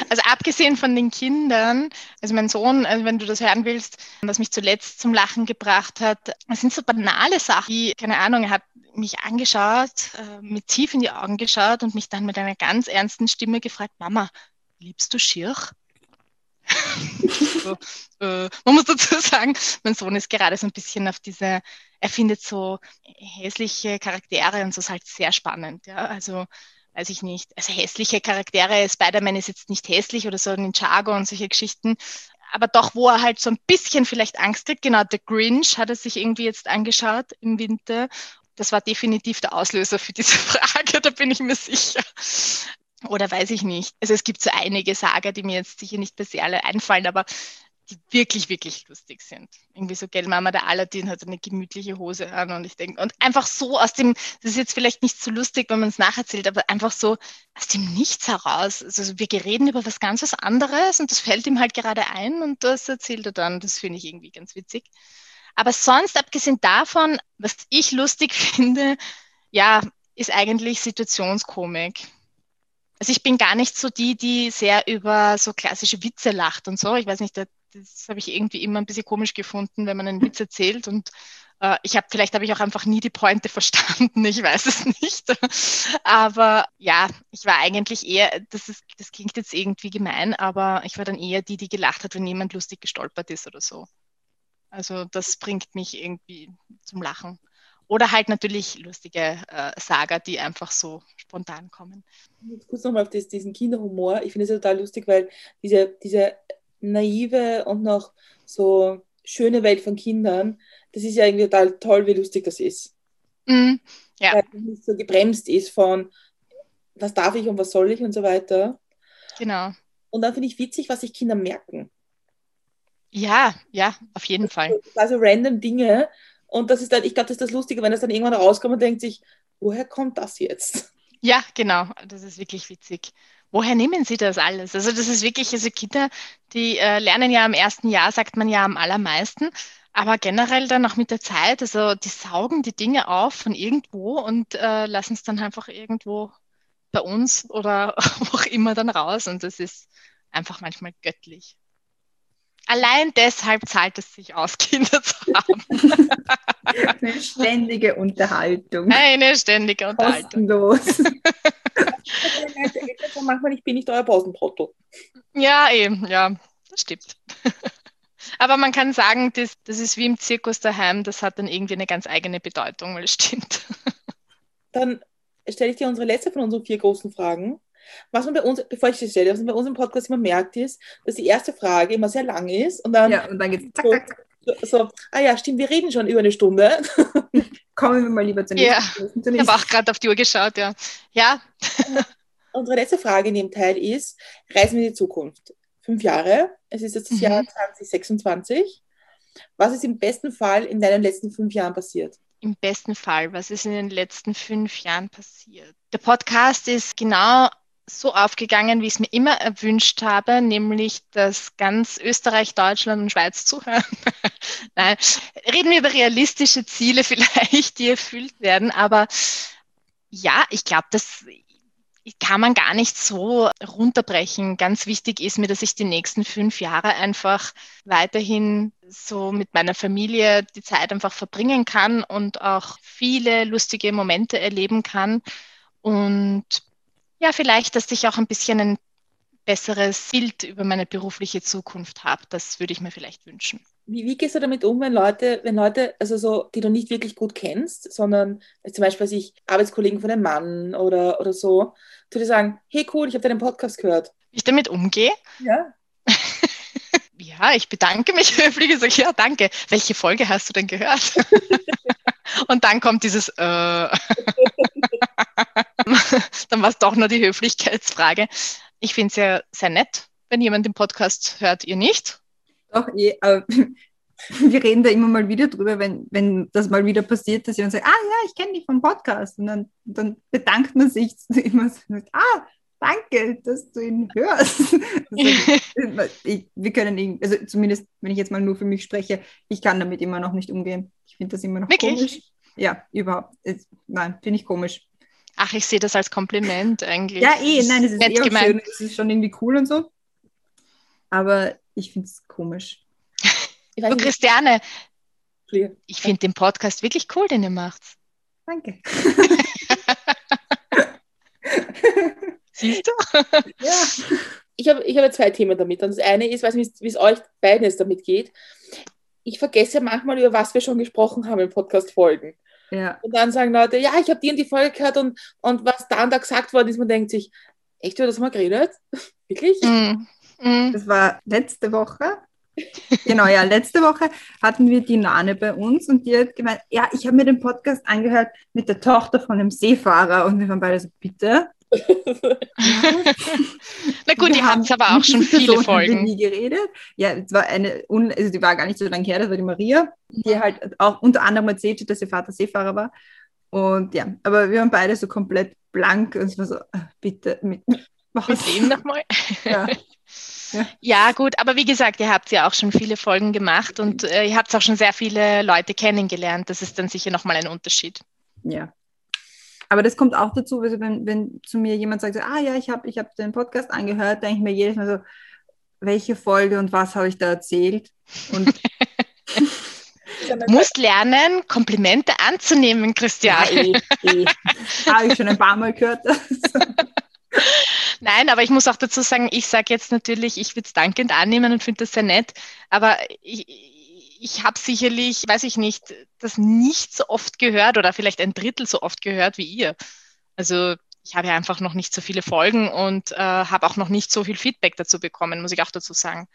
also abgesehen von den Kindern, also mein Sohn, also wenn du das hören willst, was mich zuletzt zum Lachen gebracht hat, das sind so banale Sachen, wie, keine Ahnung, er hat mich angeschaut, äh, mit tief in die Augen geschaut und mich dann mit einer ganz ernsten Stimme gefragt, Mama, liebst du Schirch? so, äh, man muss dazu sagen, mein Sohn ist gerade so ein bisschen auf diese, er findet so hässliche Charaktere und so ist halt sehr spannend. Ja? Also weiß ich nicht, also hässliche Charaktere, Spider-Man ist jetzt nicht hässlich oder so Ninjago und solche Geschichten, aber doch, wo er halt so ein bisschen vielleicht Angst kriegt, genau, The Grinch hat er sich irgendwie jetzt angeschaut im Winter. Das war definitiv der Auslöser für diese Frage, da bin ich mir sicher. Oder weiß ich nicht. Also es gibt so einige Sager, die mir jetzt sicher nicht per se alle einfallen, aber die wirklich, wirklich lustig sind. Irgendwie so, gell, Mama, der Aladdin hat eine gemütliche Hose an und ich denke, und einfach so aus dem, das ist jetzt vielleicht nicht so lustig, wenn man es nacherzählt, aber einfach so aus dem Nichts heraus. Also wir reden über was ganz was anderes und das fällt ihm halt gerade ein und das erzählt er dann. Das finde ich irgendwie ganz witzig. Aber sonst, abgesehen davon, was ich lustig finde, ja, ist eigentlich Situationskomik. Also ich bin gar nicht so die, die sehr über so klassische Witze lacht und so. Ich weiß nicht, das habe ich irgendwie immer ein bisschen komisch gefunden, wenn man einen Witz erzählt und äh, ich habe vielleicht habe ich auch einfach nie die Pointe verstanden, ich weiß es nicht. aber ja, ich war eigentlich eher, das ist, das klingt jetzt irgendwie gemein, aber ich war dann eher die, die gelacht hat, wenn jemand lustig gestolpert ist oder so. Also das bringt mich irgendwie zum Lachen. Oder halt natürlich lustige äh, Saga, die einfach so spontan kommen. Jetzt kurz nochmal auf das, diesen Kinderhumor. Ich finde es total lustig, weil diese, diese naive und noch so schöne Welt von Kindern, das ist ja irgendwie total toll, wie lustig das ist. Mm, ja. Weil es nicht so gebremst ist von, was darf ich und was soll ich und so weiter. Genau. Und dann finde ich witzig, was sich Kinder merken. Ja, ja, auf jeden Fall. Also random Dinge. Und das ist dann, ich glaube, das ist das Lustige, wenn es dann irgendwann rauskommt und denkt sich, woher kommt das jetzt? Ja, genau. Das ist wirklich witzig woher nehmen Sie das alles? Also das ist wirklich, also Kinder, die äh, lernen ja im ersten Jahr, sagt man ja am allermeisten, aber generell dann auch mit der Zeit, also die saugen die Dinge auf von irgendwo und äh, lassen es dann einfach irgendwo bei uns oder wo auch immer dann raus und das ist einfach manchmal göttlich. Allein deshalb zahlt es sich aus, Kinder zu haben. Eine ständige Unterhaltung. Eine ständige Unterhaltung. Kostenlos. manchmal, ich bin nicht euer Pausenbrotto. Ja, eben, ja, das stimmt. Aber man kann sagen, das, das ist wie im Zirkus daheim, das hat dann irgendwie eine ganz eigene Bedeutung, weil es stimmt. Dann stelle ich dir unsere letzte von unseren vier großen Fragen. Was man bei uns, bevor ich das stelle, was man bei uns im Podcast immer merkt, ist, dass die erste Frage immer sehr lang ist und dann, ja, und dann geht es zack, zack, zack. So, so, ah ja, stimmt, wir reden schon über eine Stunde. Kommen wir mal lieber zur nächsten. Ja, ich habe auch gerade auf die Uhr geschaut, ja. Ja. Unsere letzte Frage in dem Teil ist, reisen wir in die Zukunft. Fünf Jahre, es ist jetzt das mhm. Jahr 2026. Was ist im besten Fall in deinen letzten fünf Jahren passiert? im besten Fall, was ist in den letzten fünf Jahren passiert? Der Podcast ist genau so aufgegangen, wie ich es mir immer erwünscht habe, nämlich dass ganz Österreich, Deutschland und Schweiz zuhören. Nein, reden wir über realistische Ziele vielleicht, die erfüllt werden. Aber ja, ich glaube, das kann man gar nicht so runterbrechen. Ganz wichtig ist mir, dass ich die nächsten fünf Jahre einfach weiterhin so mit meiner Familie die Zeit einfach verbringen kann und auch viele lustige Momente erleben kann. Und ja, vielleicht, dass ich auch ein bisschen ein besseres Bild über meine berufliche Zukunft habe. Das würde ich mir vielleicht wünschen. Wie, wie, gehst du damit um, wenn Leute, wenn Leute, also so, die du nicht wirklich gut kennst, sondern zum Beispiel sich Arbeitskollegen von einem Mann oder, oder so, zu dir sagen, hey cool, ich habe deinen Podcast gehört. Wie ich damit umgehe? Ja. ja, ich bedanke mich höflich und sage, ja, danke. Welche Folge hast du denn gehört? und dann kommt dieses äh. Dann war es doch nur die Höflichkeitsfrage. Ich finde es ja sehr nett, wenn jemand den Podcast hört, ihr nicht. Doch, eh, aber wir reden da immer mal wieder drüber, wenn, wenn das mal wieder passiert, dass jemand sagt, ah ja, ich kenne dich vom Podcast. Und dann, dann bedankt man sich immer so, ah, danke, dass du ihn hörst. Also, ich, wir können, also zumindest, wenn ich jetzt mal nur für mich spreche, ich kann damit immer noch nicht umgehen. Ich finde das immer noch Wirklich? komisch. Ja, überhaupt. Nein, finde ich komisch. Ach, ich sehe das als Kompliment eigentlich. Ja, eh, nein, es ist eh gemeint. schön, es ist schon irgendwie cool und so. Aber ich finde es komisch. Du, Christiane, ich finde den Podcast wirklich cool, den ihr macht. Danke. Siehst du? Ja. Ich habe ich hab zwei Themen damit. Und das eine ist, weiß nicht, wie es euch beiden jetzt damit geht. Ich vergesse manchmal, über was wir schon gesprochen haben in Podcast-Folgen. Ja. Und dann sagen Leute, ja, ich habe die und die Folge gehört und, und was da und da gesagt worden ist, man denkt sich, echt, über das haben wir geredet? Wirklich? Mm. Mm. Das war letzte Woche. genau, ja, letzte Woche hatten wir die Nane bei uns und die hat gemeint, ja, ich habe mir den Podcast angehört mit der Tochter von einem Seefahrer und wir waren beide so, bitte? Na gut, die haben es aber auch schon viele Person Folgen. nie geredet. Ja, es war eine, also die war gar nicht so lange her, das war die Maria, die halt auch unter anderem erzählt hat, dass ihr Vater Seefahrer war. Und ja, aber wir waren beide so komplett blank und es war so, ah, bitte, mit, was? Mit dem nochmal? Ja. Ja. ja. gut, aber wie gesagt, ihr habt ja auch schon viele Folgen gemacht und äh, ihr habt auch schon sehr viele Leute kennengelernt. Das ist dann sicher nochmal ein Unterschied. Ja. Aber das kommt auch dazu, also wenn, wenn zu mir jemand sagt, so, ah ja, ich habe ich hab den Podcast angehört, denke ich mir jedes Mal so, welche Folge und was habe ich da erzählt? Und Du musst lernen, Komplimente anzunehmen, Christian. Ja, eh, eh. Habe ich schon ein paar Mal gehört. Nein, aber ich muss auch dazu sagen, ich sage jetzt natürlich, ich würde es dankend annehmen und finde das sehr nett, aber ich, ich habe sicherlich, weiß ich nicht, das nicht so oft gehört oder vielleicht ein Drittel so oft gehört wie ihr. Also ich habe ja einfach noch nicht so viele Folgen und äh, habe auch noch nicht so viel Feedback dazu bekommen, muss ich auch dazu sagen.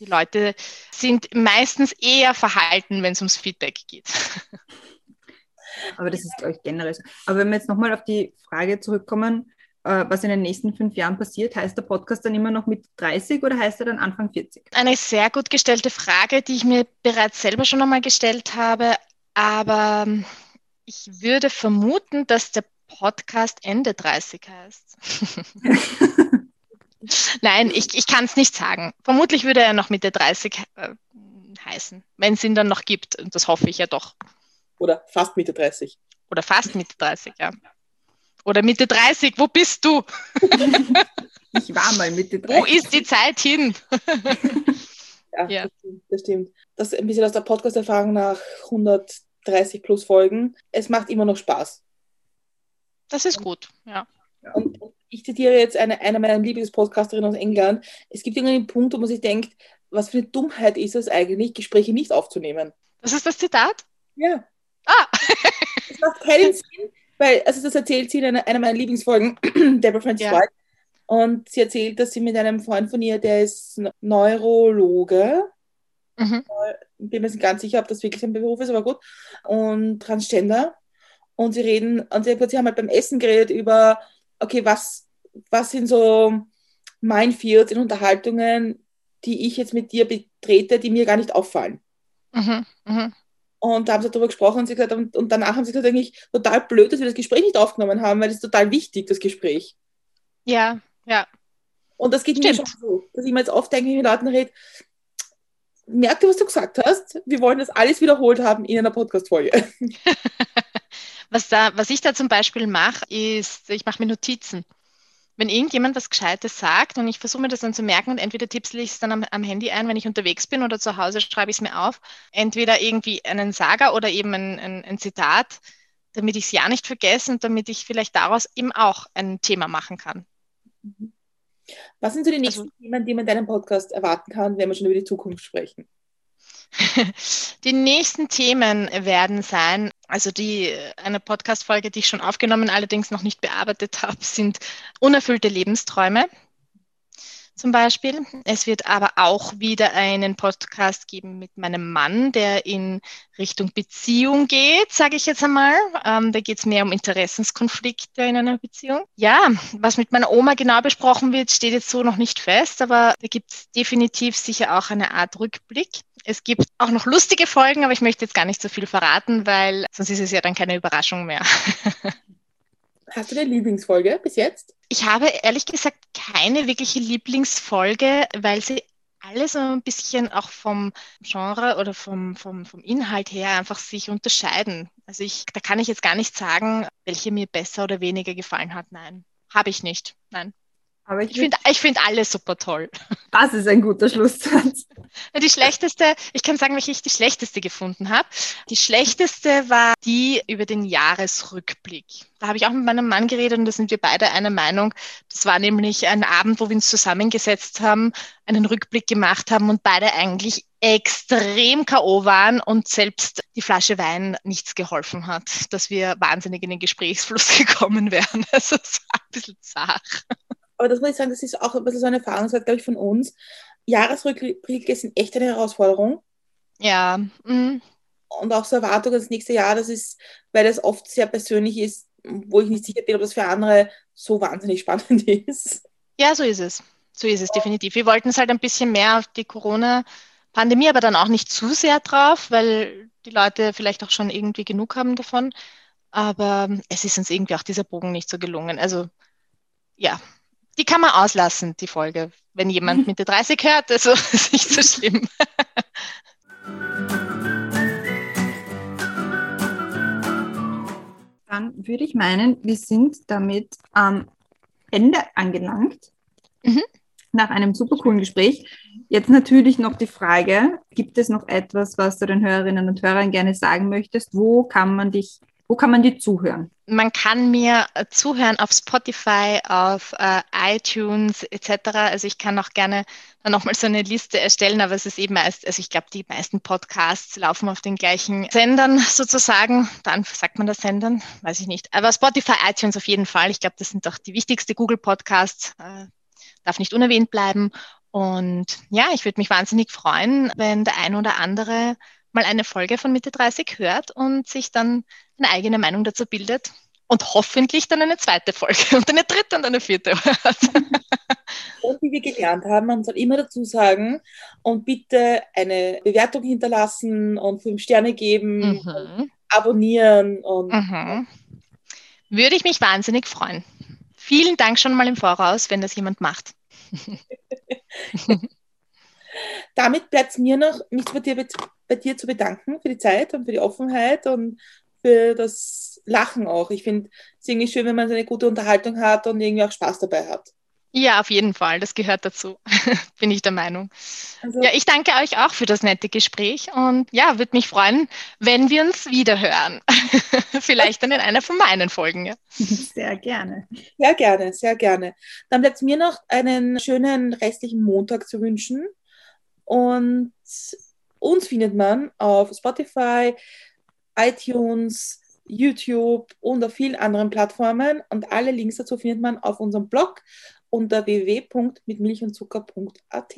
Die Leute sind meistens eher verhalten, wenn es ums Feedback geht. Aber das ist, glaube ich, generell so. Aber wenn wir jetzt nochmal auf die Frage zurückkommen, was in den nächsten fünf Jahren passiert, heißt der Podcast dann immer noch mit 30 oder heißt er dann Anfang 40? Eine sehr gut gestellte Frage, die ich mir bereits selber schon einmal gestellt habe, aber ich würde vermuten, dass der Podcast Ende 30 heißt. Nein, ich, ich kann es nicht sagen. Vermutlich würde er noch Mitte 30 äh, heißen, wenn es ihn dann noch gibt. Und das hoffe ich ja doch. Oder fast Mitte 30. Oder fast Mitte 30, ja. Oder Mitte 30, wo bist du? ich war mal Mitte 30. Wo ist die Zeit hin? ja, ja. Das, stimmt, das ist ein bisschen aus der Podcast-Erfahrung nach 130 plus Folgen. Es macht immer noch Spaß. Das ist gut, ja. Und ich zitiere jetzt eine, eine meiner Lieblingspodcasterinnen aus England. Es gibt irgendeinen Punkt, wo man sich denkt, was für eine Dummheit ist es eigentlich, Gespräche nicht aufzunehmen. Das ist das Zitat? Ja. Ah! Es macht keinen Sinn, weil, also das erzählt sie in einer, einer meiner Lieblingsfolgen, Deborah Francis ja. White. Und sie erzählt, dass sie mit einem Freund von ihr, der ist Neurologe, mhm. bin mir nicht ganz sicher, ob das wirklich sein Beruf ist, aber gut, und Transgender. Und sie reden, und sie, sie haben halt beim Essen geredet über, okay, was, was sind so Minefields in Unterhaltungen, die ich jetzt mit dir betrete, die mir gar nicht auffallen. Mhm. Mhm. Und da haben sie darüber gesprochen und, sie gesagt, und, und danach haben sie gesagt, eigentlich total blöd, dass wir das Gespräch nicht aufgenommen haben, weil das ist total wichtig, das Gespräch. Ja, ja. Und das geht Stimmt. mir schon so, dass ich mir jetzt oft denke, wenn ich mit Leuten rede, merkt ihr, was du gesagt hast? Wir wollen das alles wiederholt haben in einer Podcast-Folge. was, was ich da zum Beispiel mache, ist, ich mache mir Notizen wenn irgendjemand was Gescheites sagt und ich versuche mir das dann zu merken und entweder tippsel ich es dann am, am, Handy ein, wenn ich unterwegs bin oder zu Hause schreibe ich es mir auf, entweder irgendwie einen Sager oder eben ein, ein, ein Zitat, damit ich es ja nicht vergesse und damit ich vielleicht daraus eben auch ein Thema machen kann. Was sind so die nächsten also, Themen, die man in deinem Podcast erwarten kann, wenn wir schon über die Zukunft sprechen? Die nächsten Themen werden sein, also die eine Podcast-Folge, die ich schon aufgenommen, allerdings noch nicht bearbeitet habe, sind unerfüllte Lebensträume zum Beispiel. Es wird aber auch wieder einen Podcast geben mit meinem Mann, der in Richtung Beziehung geht, sage ich jetzt einmal. Ähm, da geht es mehr um Interessenskonflikte in einer Beziehung. Ja, was mit meiner Oma genau besprochen wird, steht jetzt so noch nicht fest, aber da gibt es definitiv sicher auch eine Art Rückblick. Es gibt auch noch lustige Folgen, aber ich möchte jetzt gar nicht so viel verraten, weil sonst ist es ja dann keine Überraschung mehr. Hast du eine Lieblingsfolge bis jetzt? Ich habe ehrlich gesagt keine wirkliche Lieblingsfolge, weil sie alle so ein bisschen auch vom Genre oder vom, vom, vom Inhalt her einfach sich unterscheiden. Also ich, da kann ich jetzt gar nicht sagen, welche mir besser oder weniger gefallen hat. Nein, habe ich nicht. Nein. Aber ich, ich finde ich find alles super toll. Das ist ein guter Schlusssatz. Die schlechteste, ich kann sagen, welche ich die schlechteste gefunden habe. Die schlechteste war die über den Jahresrückblick. Da habe ich auch mit meinem Mann geredet und da sind wir beide einer Meinung. Das war nämlich ein Abend, wo wir uns zusammengesetzt haben, einen Rückblick gemacht haben und beide eigentlich extrem K.O. waren und selbst die Flasche Wein nichts geholfen hat, dass wir wahnsinnig in den Gesprächsfluss gekommen wären. Also es war ein bisschen zart aber das muss ich sagen, das ist auch ein bisschen so eine Erfahrungswert, glaube ich, von uns. Jahresrückblicke sind echt eine Herausforderung. Ja. Mhm. Und auch so Erwartungen das nächste Jahr, das ist, weil das oft sehr persönlich ist, wo ich nicht sicher bin, ob das für andere so wahnsinnig spannend ist. Ja, so ist es. So ist es definitiv. Wir wollten es halt ein bisschen mehr auf die Corona-Pandemie, aber dann auch nicht zu sehr drauf, weil die Leute vielleicht auch schon irgendwie genug haben davon. Aber es ist uns irgendwie auch dieser Bogen nicht so gelungen. Also ja, die kann man auslassen, die Folge. Wenn jemand mhm. Mitte 30 hört, also ist nicht so schlimm. Dann würde ich meinen, wir sind damit am Ende angelangt. Mhm. Nach einem super coolen Gespräch. Jetzt natürlich noch die Frage, gibt es noch etwas, was du den Hörerinnen und Hörern gerne sagen möchtest? Wo kann man dich wo kann man dir zuhören? Man kann mir äh, zuhören auf Spotify, auf äh, iTunes etc. Also ich kann auch gerne nochmal so eine Liste erstellen, aber es ist eben meist, also ich glaube, die meisten Podcasts laufen auf den gleichen Sendern sozusagen. Dann sagt man das Sendern, weiß ich nicht. Aber Spotify, iTunes auf jeden Fall. Ich glaube, das sind doch die wichtigsten Google Podcasts. Äh, darf nicht unerwähnt bleiben. Und ja, ich würde mich wahnsinnig freuen, wenn der ein oder andere mal eine Folge von Mitte 30 hört und sich dann eine eigene Meinung dazu bildet und hoffentlich dann eine zweite Folge und eine dritte und eine vierte. Und wie wir gelernt haben, man soll immer dazu sagen und bitte eine Bewertung hinterlassen und fünf Sterne geben, mhm. abonnieren und mhm. würde ich mich wahnsinnig freuen. Vielen Dank schon mal im Voraus, wenn das jemand macht. Damit bleibt es mir noch, mich bei dir, bei dir zu bedanken für die Zeit und für die Offenheit und für das Lachen auch. Ich finde es irgendwie schön, wenn man so eine gute Unterhaltung hat und irgendwie auch Spaß dabei hat. Ja, auf jeden Fall. Das gehört dazu, bin ich der Meinung. Also, ja, ich danke euch auch für das nette Gespräch und ja, würde mich freuen, wenn wir uns wieder hören. Vielleicht dann in einer von meinen Folgen. Ja. Sehr gerne. Sehr gerne, sehr gerne. Dann bleibt es mir noch einen schönen restlichen Montag zu wünschen. Und uns findet man auf Spotify, iTunes, YouTube und auf vielen anderen Plattformen. Und alle Links dazu findet man auf unserem Blog unter www.mitmilchundzucker.at.